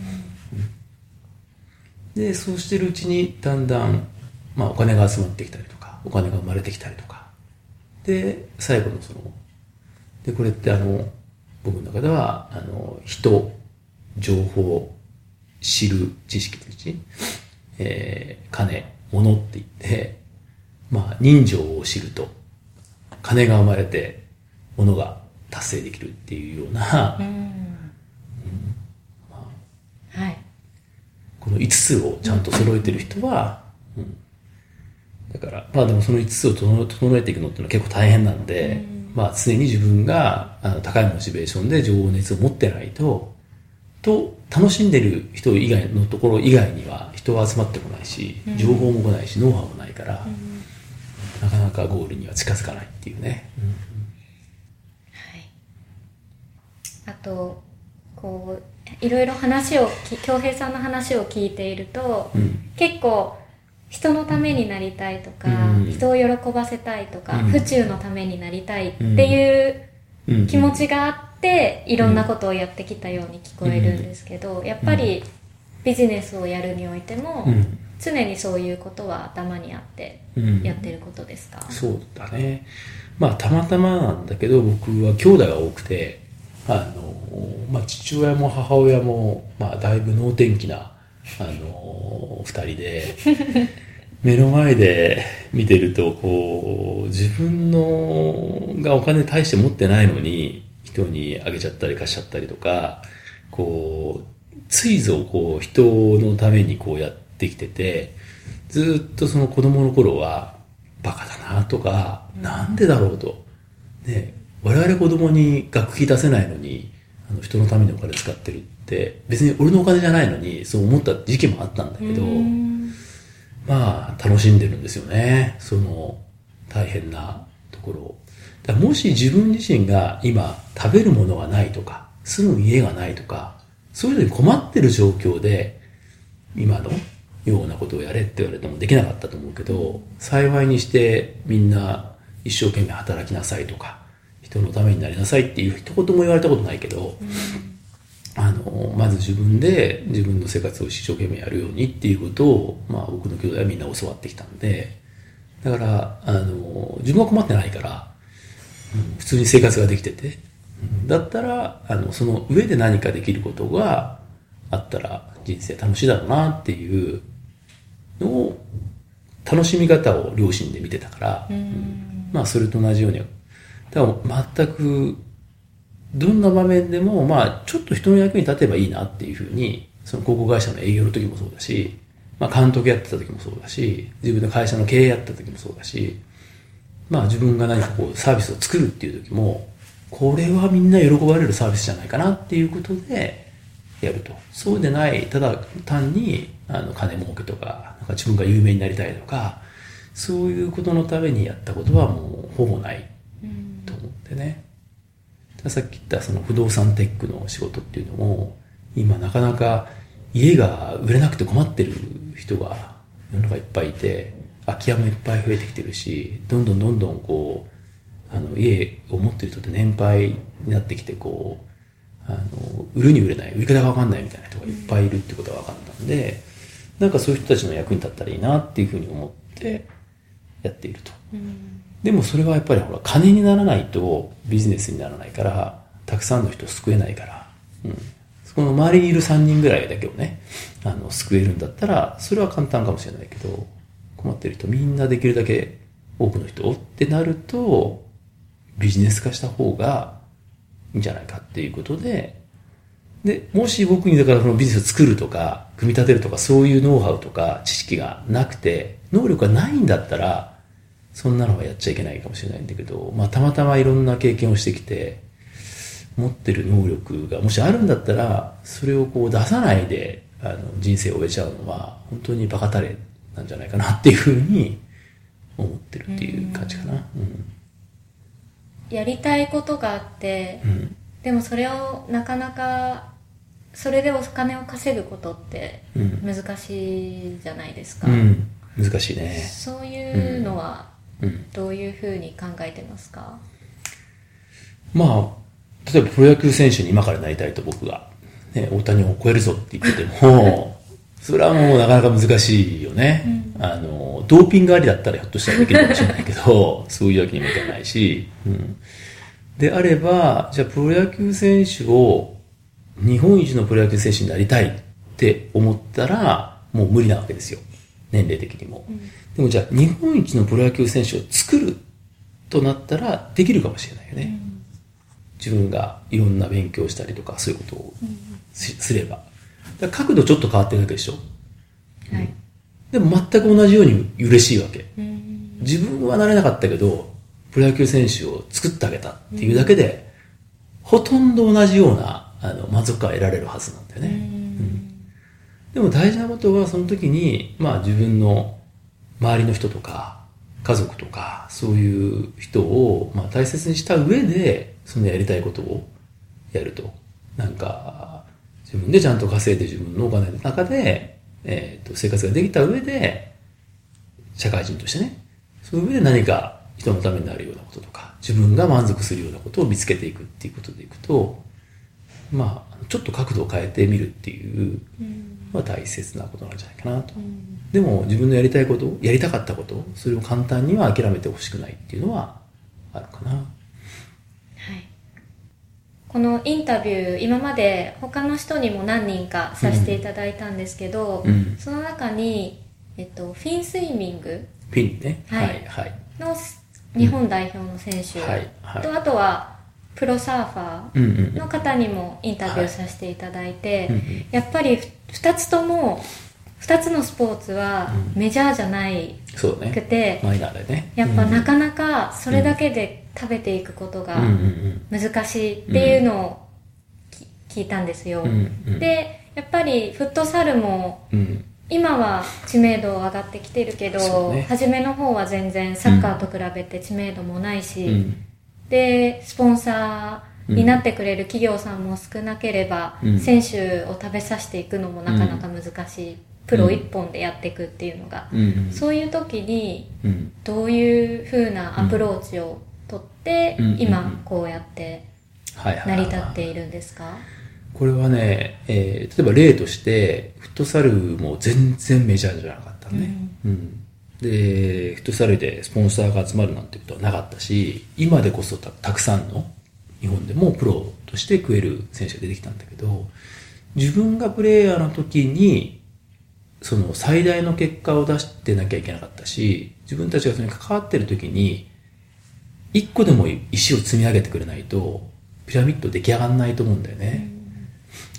で、そうしてるうちに、だんだん、まあ、お金が集まってきたりとか、お金が生まれてきたりとか。で、最後のその、で、これってあの、僕の中では、あの、人、情報、知る知識のうち、えー、金、物って言って、まあ、人情を知ると、金が生まれて、物が達成できるっていうような、はい。この5つをちゃんと揃えてる人は、うん。だから、まあでもその5つを整整えていくのっていうのは結構大変なんで、まあ常に自分があの高いモチベーションで情熱を持ってないと、と、楽しんでる人以外のところ以外には人は集まってこないし、情報も来ないし、ノウハウもないから、なかなかゴールには近づかないっていうね。あとこういろいろ話をき恭平さんの話を聞いていると、うん。結構人のためになりたいとか、うん。人を喜ばせたいとか、うん。府中のためになりたいっていううん。気持ちがあって、いろんなことをやってきたように聞こえるんですけど、やっぱりビジネスをやるにおいても、うん。常にそういうことは頭にあってうん。やってることですか、そうだね。まあたまたまなんだけど僕は兄弟が多くてあの、まあ、父親も母親も、まあ、だいぶ能天気なあの二人で <laughs> 目の前で見てるとこう自分のがお金大して持ってないのに人にあげちゃったり貸しちゃったりとかこうついぞこう人のためにこうやってきててずっとその子供の頃はバカだなとか、なんでだろうと。ね、我々子供に学費出せないのに、あの人のためにお金使ってるって、別に俺のお金じゃないのに、そう思った時期もあったんだけど、うんまあ、楽しんでるんですよね。その、大変なところを。だもし自分自身が今、食べるものがないとか、住む家がないとか、そういうのに困ってる状況で、今のようなことをやれって言われてもできなかったと思うけど、幸いにしてみんな一生懸命働きなさいとか、人のためになりなさいっていう一言も言われたことないけど、あの、まず自分で自分の生活を一生懸命やるようにっていうことを、まあ僕の兄弟はみんな教わってきたんで、だから、あの、自分は困ってないから、普通に生活ができてて、うんだったら、あの、その上で何かできることがあったら人生楽しいだろうなっていうのを、楽しみ方を両親で見てたから、まあそれと同じように、だから全くどんな場面でも、まあ、ちょっと人の役に立てばいいなっていうふうに、その広告会社の営業の時もそうだし、まあ、監督やってた時もそうだし、自分の会社の経営やってた時もそうだし、まあ、自分が何かこう、サービスを作るっていう時も、これはみんな喜ばれるサービスじゃないかなっていうことで、やると。そうでない、ただ単に、あの、金儲けとか、なんか自分が有名になりたいとか、そういうことのためにやったことはもう、ほぼないと思ってね。さっき言ったその不動産テックの仕事っていうのも、今なかなか家が売れなくて困ってる人が世の中いっぱいいて、空き家もいっぱい増えてきてるし、どんどんどんどんこう、あの、家を持ってる人って年配になってきて、こう、あの、売るに売れない、売り方がわかんないみたいな人がいっぱいいるってことが分かったんで、なんかそういう人たちの役に立ったらいいなっていうふうに思ってやっていると。でもそれはやっぱりほら、金にならないとビジネスにならないから、たくさんの人を救えないから、うん。そこの周りにいる3人ぐらいだけをね、あの、救えるんだったら、それは簡単かもしれないけど、困ってる人みんなできるだけ多くの人ってなると、ビジネス化した方がいいんじゃないかっていうことで、で、もし僕にだからそのビジネスを作るとか、組み立てるとか、そういうノウハウとか知識がなくて、能力がないんだったら、そんなのはやっちゃいけないかもしれないんだけど、まあ、たまたまいろんな経験をしてきて、持ってる能力がもしあるんだったら、それをこう出さないで、あの、人生を終えちゃうのは、本当にバカタレなんじゃないかなっていうふうに思ってるっていう感じかな。うん。やりたいことがあって、うん。でもそれをなかなかそれでお金を稼ぐことってうん難しいじゃないですか、うん。難しいね。そういうのはうん。どういうふうに考えてますか、まあ、例えばプロ野球選手に今からなりたいと僕が、ね、大谷を超えるぞって言ってても、<laughs> それはもうなかなか難しいよね。あの、ドーピングありだったらひょっとしたらできるかもしれないけど、<laughs> そういうわけにもいかないし、うん。であれば、じゃあプロ野球選手を、日本一のプロ野球選手になりたいって思ったら、もう無理なわけですよ。年齢的にも。でもじゃあ、日本一のプロ野球選手を作るとなったら、できるかもしれないよね。自分がいろんな勉強したりとか、そういうことをしすれば。角度ちょっと変わってるだけでしょ。はいでも全く同じように嬉しいわけ。うん自分はなれなかったけど、プロ野球選手を作ってあげたっていうだけで、ほとんど同じようなあの満足感を得られるはずなんだよね。でも大事なことはその時に、まあ自分の周りの人とか、家族とか、そういう人を、まあ、大切にした上で、そのやりたいことをやると。なんか、自分でちゃんと稼いで自分のお金の中で、えー、と生活ができた上で社会人としてねその上で何か人のためになるようなこととか自分が満足するようなことを見つけていくっていうことでいくとまあちょっと角度を変えてみるっていうのは大切なことなんじゃないかなと、でも自分のやりたいことやりたかったことそれを簡単には諦めてほしくないっていうのはあるかな。はいこのインタビュー今まで他の人にも何人かさせていただいたんですけど、うん。その中に、えっと、フィンスイミング。ピンね。はい。はいはい。の日本代表の選手。はいはい。とあとはプロサーファうんうんうんーの方にもインタビューさせていただいて、うんうんやっぱり2つとも2つのスポーツはメジャーじゃないそうだね。くて、マイナーでね。やっぱなかななかそれだけで食べていくことがうんうん難しいっていうのをき聞いたんですよ、うんうん。でやっぱりフットサルもうん。今は知名度上がってきてるけそど、うね。初めの方は全然サッカーと比べて知名度もないし、うん。でスポンサーになってくれる企業さんも少なければ、うん。選手を食べさせていくのもなかなか難しい、プロ一本でやっていくっていうのが、うん。うんそういう時にうん。どういう風なアプローチをとって、うん。今こうやって成り立っているんですか、これはね、えー例えば例としてフットサルも全然メジャーじゃなかったね、うん。でフットサルでスポンサーが集まるなんてことはなかったし今でこそたたくさんの日本でもプロとして食える選手が出てきたんだけど自分がプレイヤーの時にその最大の結果を出してなきゃいけなかったし自分たちがそれに関わってる時に一個でも石を積み上げてくれないとピラミッド出来上がらないと思うんだよね、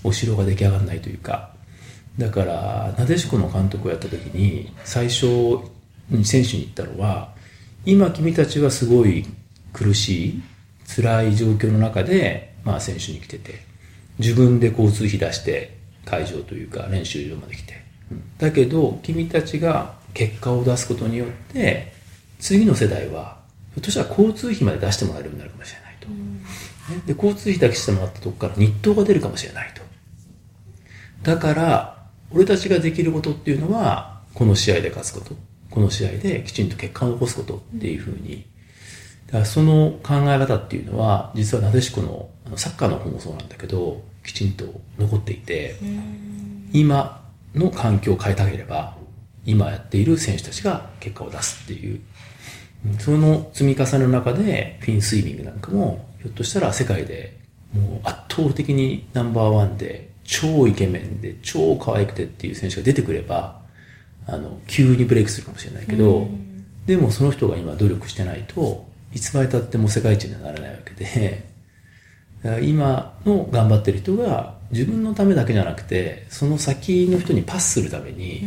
お城が出来上がらないというか。だからなでしこの監督をやった時に最初に選手に言ったのは今君たちはすごい苦しい辛い状況の中で、まあ、選手に来てて自分で交通費出して会場というか練習場まで来て、うんだけど君たちが結果を出すことによって次の世代はひょっとしたら交通費まで出してもらえるようになるかもしれないと、ね。で交通費だけしてもらったとこから日当が出るかもしれないと。だから俺たちができることっていうのはこの試合で勝つこと。この試合できちんと結果を残すことっていうふうに。だからその考え方っていうのは実はなでしこのあのサッカーの方もそうなんだけどきちんと残っていて。今の環境を変えてあげれば今やっている選手たちが結果を出すっていう。うんその積み重ねの中でフィンスイミングなんかもひょっとしたら世界でもう圧倒的にナンバーワンで超イケメンで超可愛くてっていう選手が出てくればあの急にブレイクするかもしれないけど、でもその人が今努力してないといつまでたっても世界一にはならないわけで今の頑張ってる人が自分のためだけじゃなくてその先の人にパスするために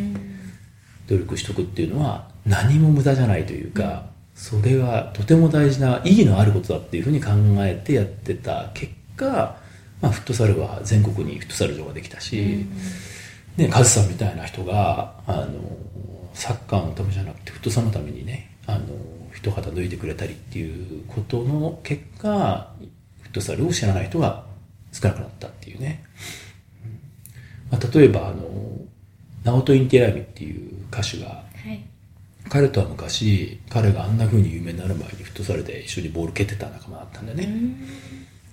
努力しとくっていうのは何も無駄じゃないというか、それはとても大事な意義のあることだっていうふうに考えてやってた結果、まあ、フットサルは全国にフットサル場ができたし、ね、カズさんみたいな人があのサッカーのためじゃなくてフットサルのためにねあの一肌脱いでくれたりっていうことの結果フットサルを知らない人が少なくなったっていうね、うん。まあ、例えばあのナオト・インティラミっていう歌手がはい。彼とは昔彼があんな風に有名になる前にフットサルで一緒にボール蹴ってた仲間だったんだよね、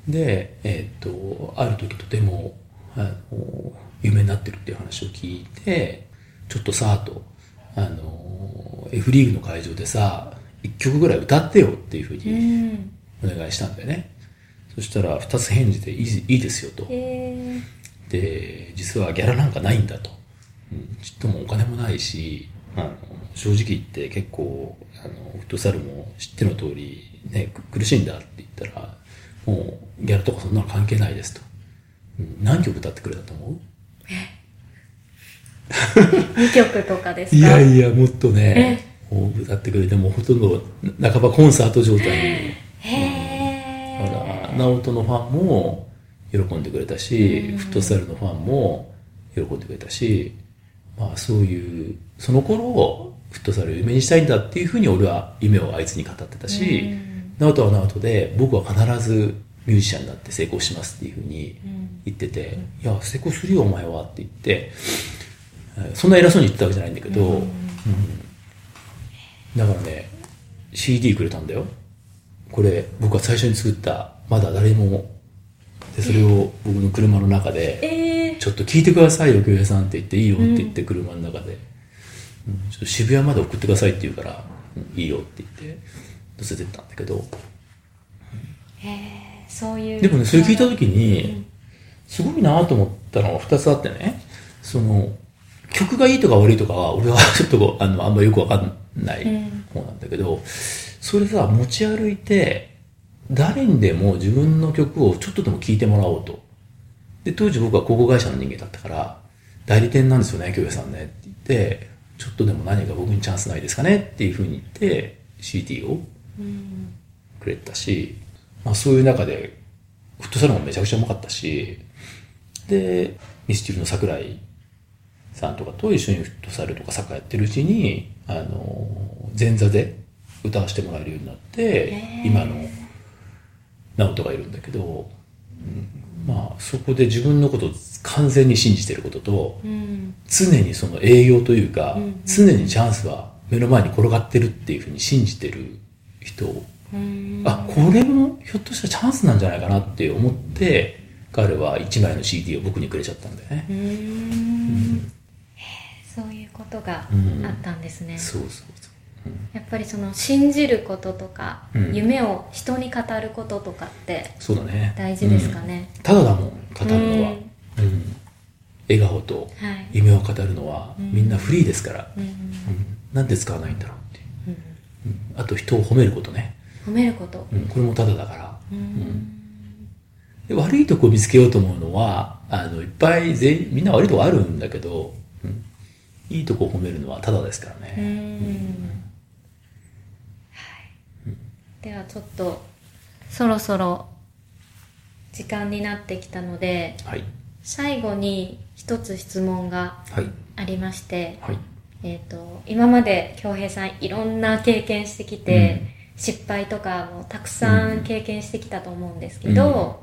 で、えーっとある時とてもあの有名になってるっていう話を聞いてちょっとさとあの F リーグの会場でさ1曲ぐらい歌ってよっていうふううにん。お願いしたんだよね、そしたら2つ返事でいいいいですよと。で実はギャラなんかないんだと、うん、ちっともお金もないしあの正直言って結構あのフットサルも知っての通り、ね、く苦しいんだって言ったらもうギャラとかそんなの関係ないですと、うん何曲歌ってくれたと思う？2曲とかですか？<laughs> いやいやもっとね歌ってくれてもうほとんど半ばコンサート状態に。え？直人のファンも喜んでくれたし、フットサルのファンも喜んでくれたし、まあそういう、その頃、フットサルを夢にしたいんだっていうふうに俺は夢をあいつに語ってたし、直人は直人で僕は必ずミュージシャンになって成功しますっていうふうに言ってて、いや、成功するよお前はって言って、えーそんな偉そうに言ってたわけじゃないんだけど、うん。だからね、CD くれたんだよ。これ、僕が最初に作った、まだ誰も、で、それを僕の車の中で、えちょっと聞いてくださいよ、京平さんって言って、いいよって言って車の中で、うん。ちょっと渋谷まで送ってくださいって言うから、うんいいよって言って、乗せてったんだけど、ー、へーそういう。でもね、それ聞いた時に、すごいなと思ったのが二つあってね、その、曲がいいとか悪いとかは、俺はちょっとあの、あんまよくわかんないうん方なんだけど、それさ、持ち歩いて、誰にでも自分の曲をちょっとでも聴いてもらおうと。で、当時僕は広告会社の人間だったから、代理店なんですよね、京平さんねって言って、ちょっとでも何か僕にチャンスないですかねっていうふうに言って、CD をうんくれたし、まあそういう中で、フットサルもめちゃくちゃうまかったし、で、ミスチルの桜井さんとかと一緒にフットサルとかサッカーやってるうちに、あの、前座で歌わせてもらえるようになって今の直人がいるんだけど、うんまあそこで自分のことを完全に信じてることと、うん常にその営業というか、うん。常にチャンスは目の前に転がってるっていうふうに信じてる人。うん。あ、これもひょっとしたらチャンスなんじゃないかなって思って、彼は1枚の CD を僕にくれちゃったんだよね。うーん。そういうことがうんあったんですね、そうそうそう。やっぱりその信じることとか、うん。夢を人に語ることとかってそうだね。大事ですかね、うん。ただだもん、語るのは。うん。うん。笑顔とはい、夢を語るのは、うん。みんなフリーですから。うんうん。なんで使わないんだろうっていう。うん。うん。あと人を褒めることね。褒めること、うん。これもただだから。うん。で悪いとこを見つけようと思うのは、あの、いっぱい全員、みんな悪いとこあるんだけど、うん。いいとこを褒めるのはただですからね。うん。はい、ではちょっとそろそろ時間になってきたのではい。最後に一つ質問がはい。ありまして、はい。えー、と今まで恭平さんいろんな経験してきて、失敗とかもたくさん経験してきたと思うんですけど、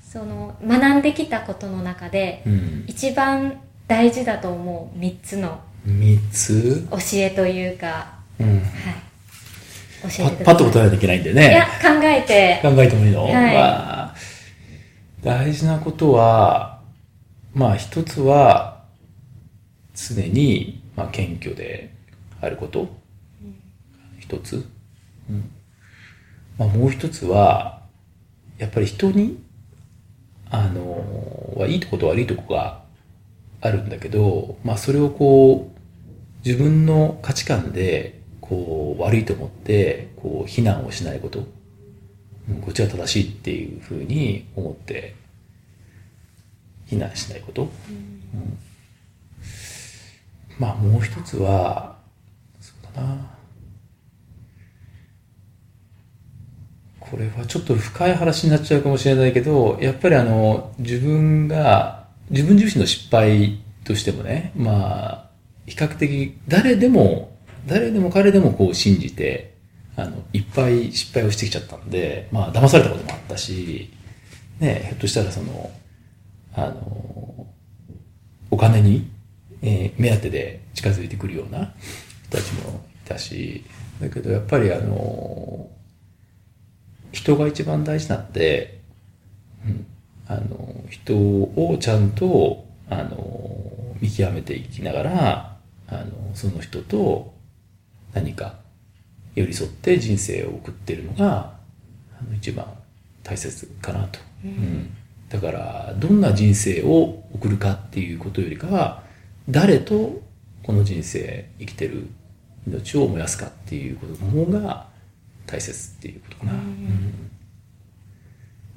その学んできたことの中で、うん。一番大事だと思う3つの三つ？教えというか、うん。はい、教えてくださいパパッと答えないといけないんでいやね。考えて考えてもいいの、はいまあ、大事なことは、まあ一つは、常に、まあ、謙虚であること。一つ。うん。まあもう一つは、やっぱり人に、あの、はいいとこと悪いとこがあるんだけど、まあそれをこう、自分の価値観で、こう、悪いと思って、こう、非難をしないこと。うんこっちは正しいっていうふうに思って、非難しないこと。うんまあもう一つは、そうだな。これはちょっと深い話になっちゃうかもしれないけど、やっぱりあの、自分が、自分自身の失敗としてもね、まあ、比較的誰でも、誰でも彼でもこう信じて、あの、いっぱい失敗をしてきちゃったんで、まあ、騙されたこともあったし、ね、ひょっとしたらその、あの、お金に、えー目当てで近づいてくるような人たちもいたし、だけどやっぱりあの、人が一番大事なんで、うん、あの、人をちゃんと、あの、見極めていきながら、あの、その人と何か寄り添って人生を送っているのが、一番大切かなと。うんだから、どんな人生を送るかっていうことよりかは、誰とこの人生生きてる命を燃やすかっていうことの方が大切っていうことかな。うん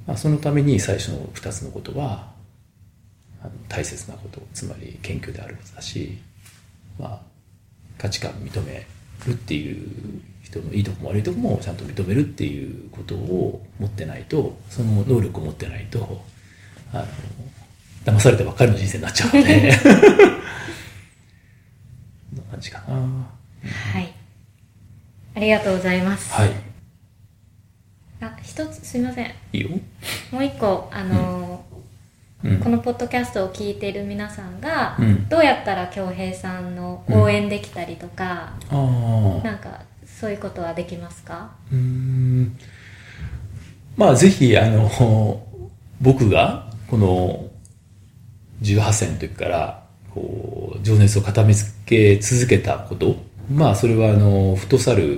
まあ、そのために最初の二つのことは、大切なこと、つまり謙虚であることだし、まあ、価値観を認めるっていう人のいいとこも悪いとこもちゃんと認めるっていうことを持ってないと、その能力を持ってないと、あの、騙されてばっかりの人生になっちゃうので、<laughs> そんな感じかな。はいありがとうございます、はい。あ一つすいませんいいよ。もう一個あのーうん。このポッドキャストを聞いてる皆さんが、うん。どうやったら恭平さんの応援できたりとか、ああ。なんかそういうことはできますか？うーん。まあぜひ、あの、<laughs> 僕が、この、18歳の時から、こう、情熱を固めつけ続けたこと、まあそれはあの、フットサル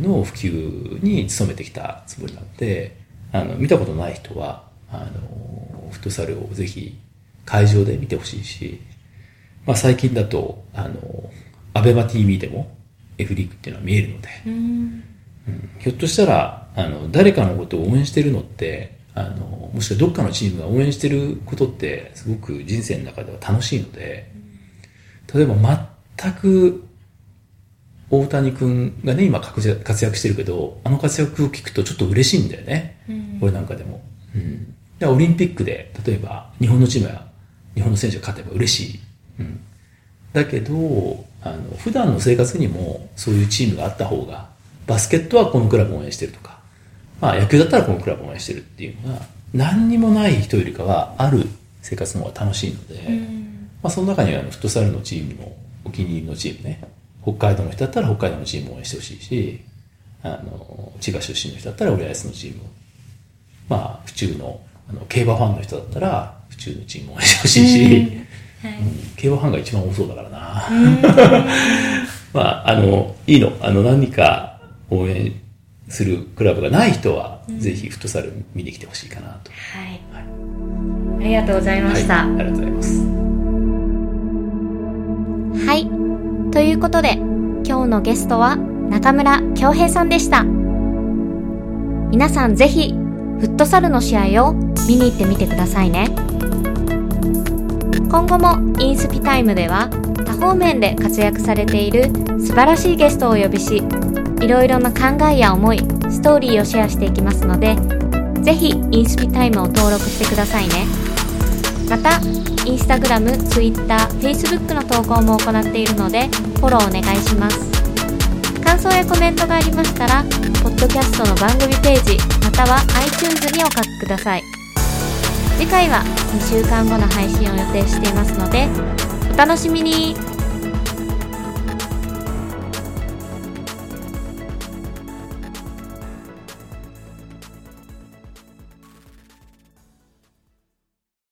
の普及に努めてきたつもりなので、あの、見たことない人は、あの、フットサルをぜひ会場で見てほしいし、まあ最近だと、あの、アベマ TV でも F リーグっていうのは見えるので、うんひょっとしたら、あの、誰かのことを応援してるのって、あの、もしくはどっかのチームが応援してることって、すごく人生の中では楽しいので、例えば全く、大谷くんがね、今活躍活躍してるけど、あの活躍を聞くとちょっと嬉しいんだよね。うん俺なんかでも。うん。だからオリンピックで、例えば、日本のチームや、日本の選手が勝てば嬉しい。うん。だけど、あの、普段の生活にもそういうチームがあった方が、バスケットはこのクラブを応援してるとか、まあ野球だったらこのクラブを応援してるっていうのが、何にもない人よりかは、ある生活の方が楽しいので、うんまあその中にはあのフットサルのチームのお気に入りのチームね、北海道の人だったら北海道のチームを応援してほしいし、あの、千葉出身の人だったら浦安のチームをまあ、府中のあの競馬ファンの人だったら、府中のチームを応援してほしいし、はい競馬ファンが一番多そうだからな。<laughs> まあ、あの、いいの。あの、何か応援するクラブがない人は、ぜひフットサル見に来てほしいかなと。はいはいありがとうございました、はい、ありがとうございます。はい。ということで、今日のゲストは中村恭平さんでした。皆さんぜひ、フットサルの試合を見に行ってみてくださいね。今後もインスピタイムでは多方面で活躍されている素晴らしいゲストをお呼びし、いろいろな考えや思い、ストーリーをシェアしていきますので、ぜひインスピタイムを登録してくださいね。また、インスタグラム、ツイッター、フェイスブックの投稿も行っているので、フォローお願いします。感想やコメントがありましたら、ポッドキャストの番組ページ、たは iTunes にお書きください。次回は2週間後の配信を予定していますので、お楽しみに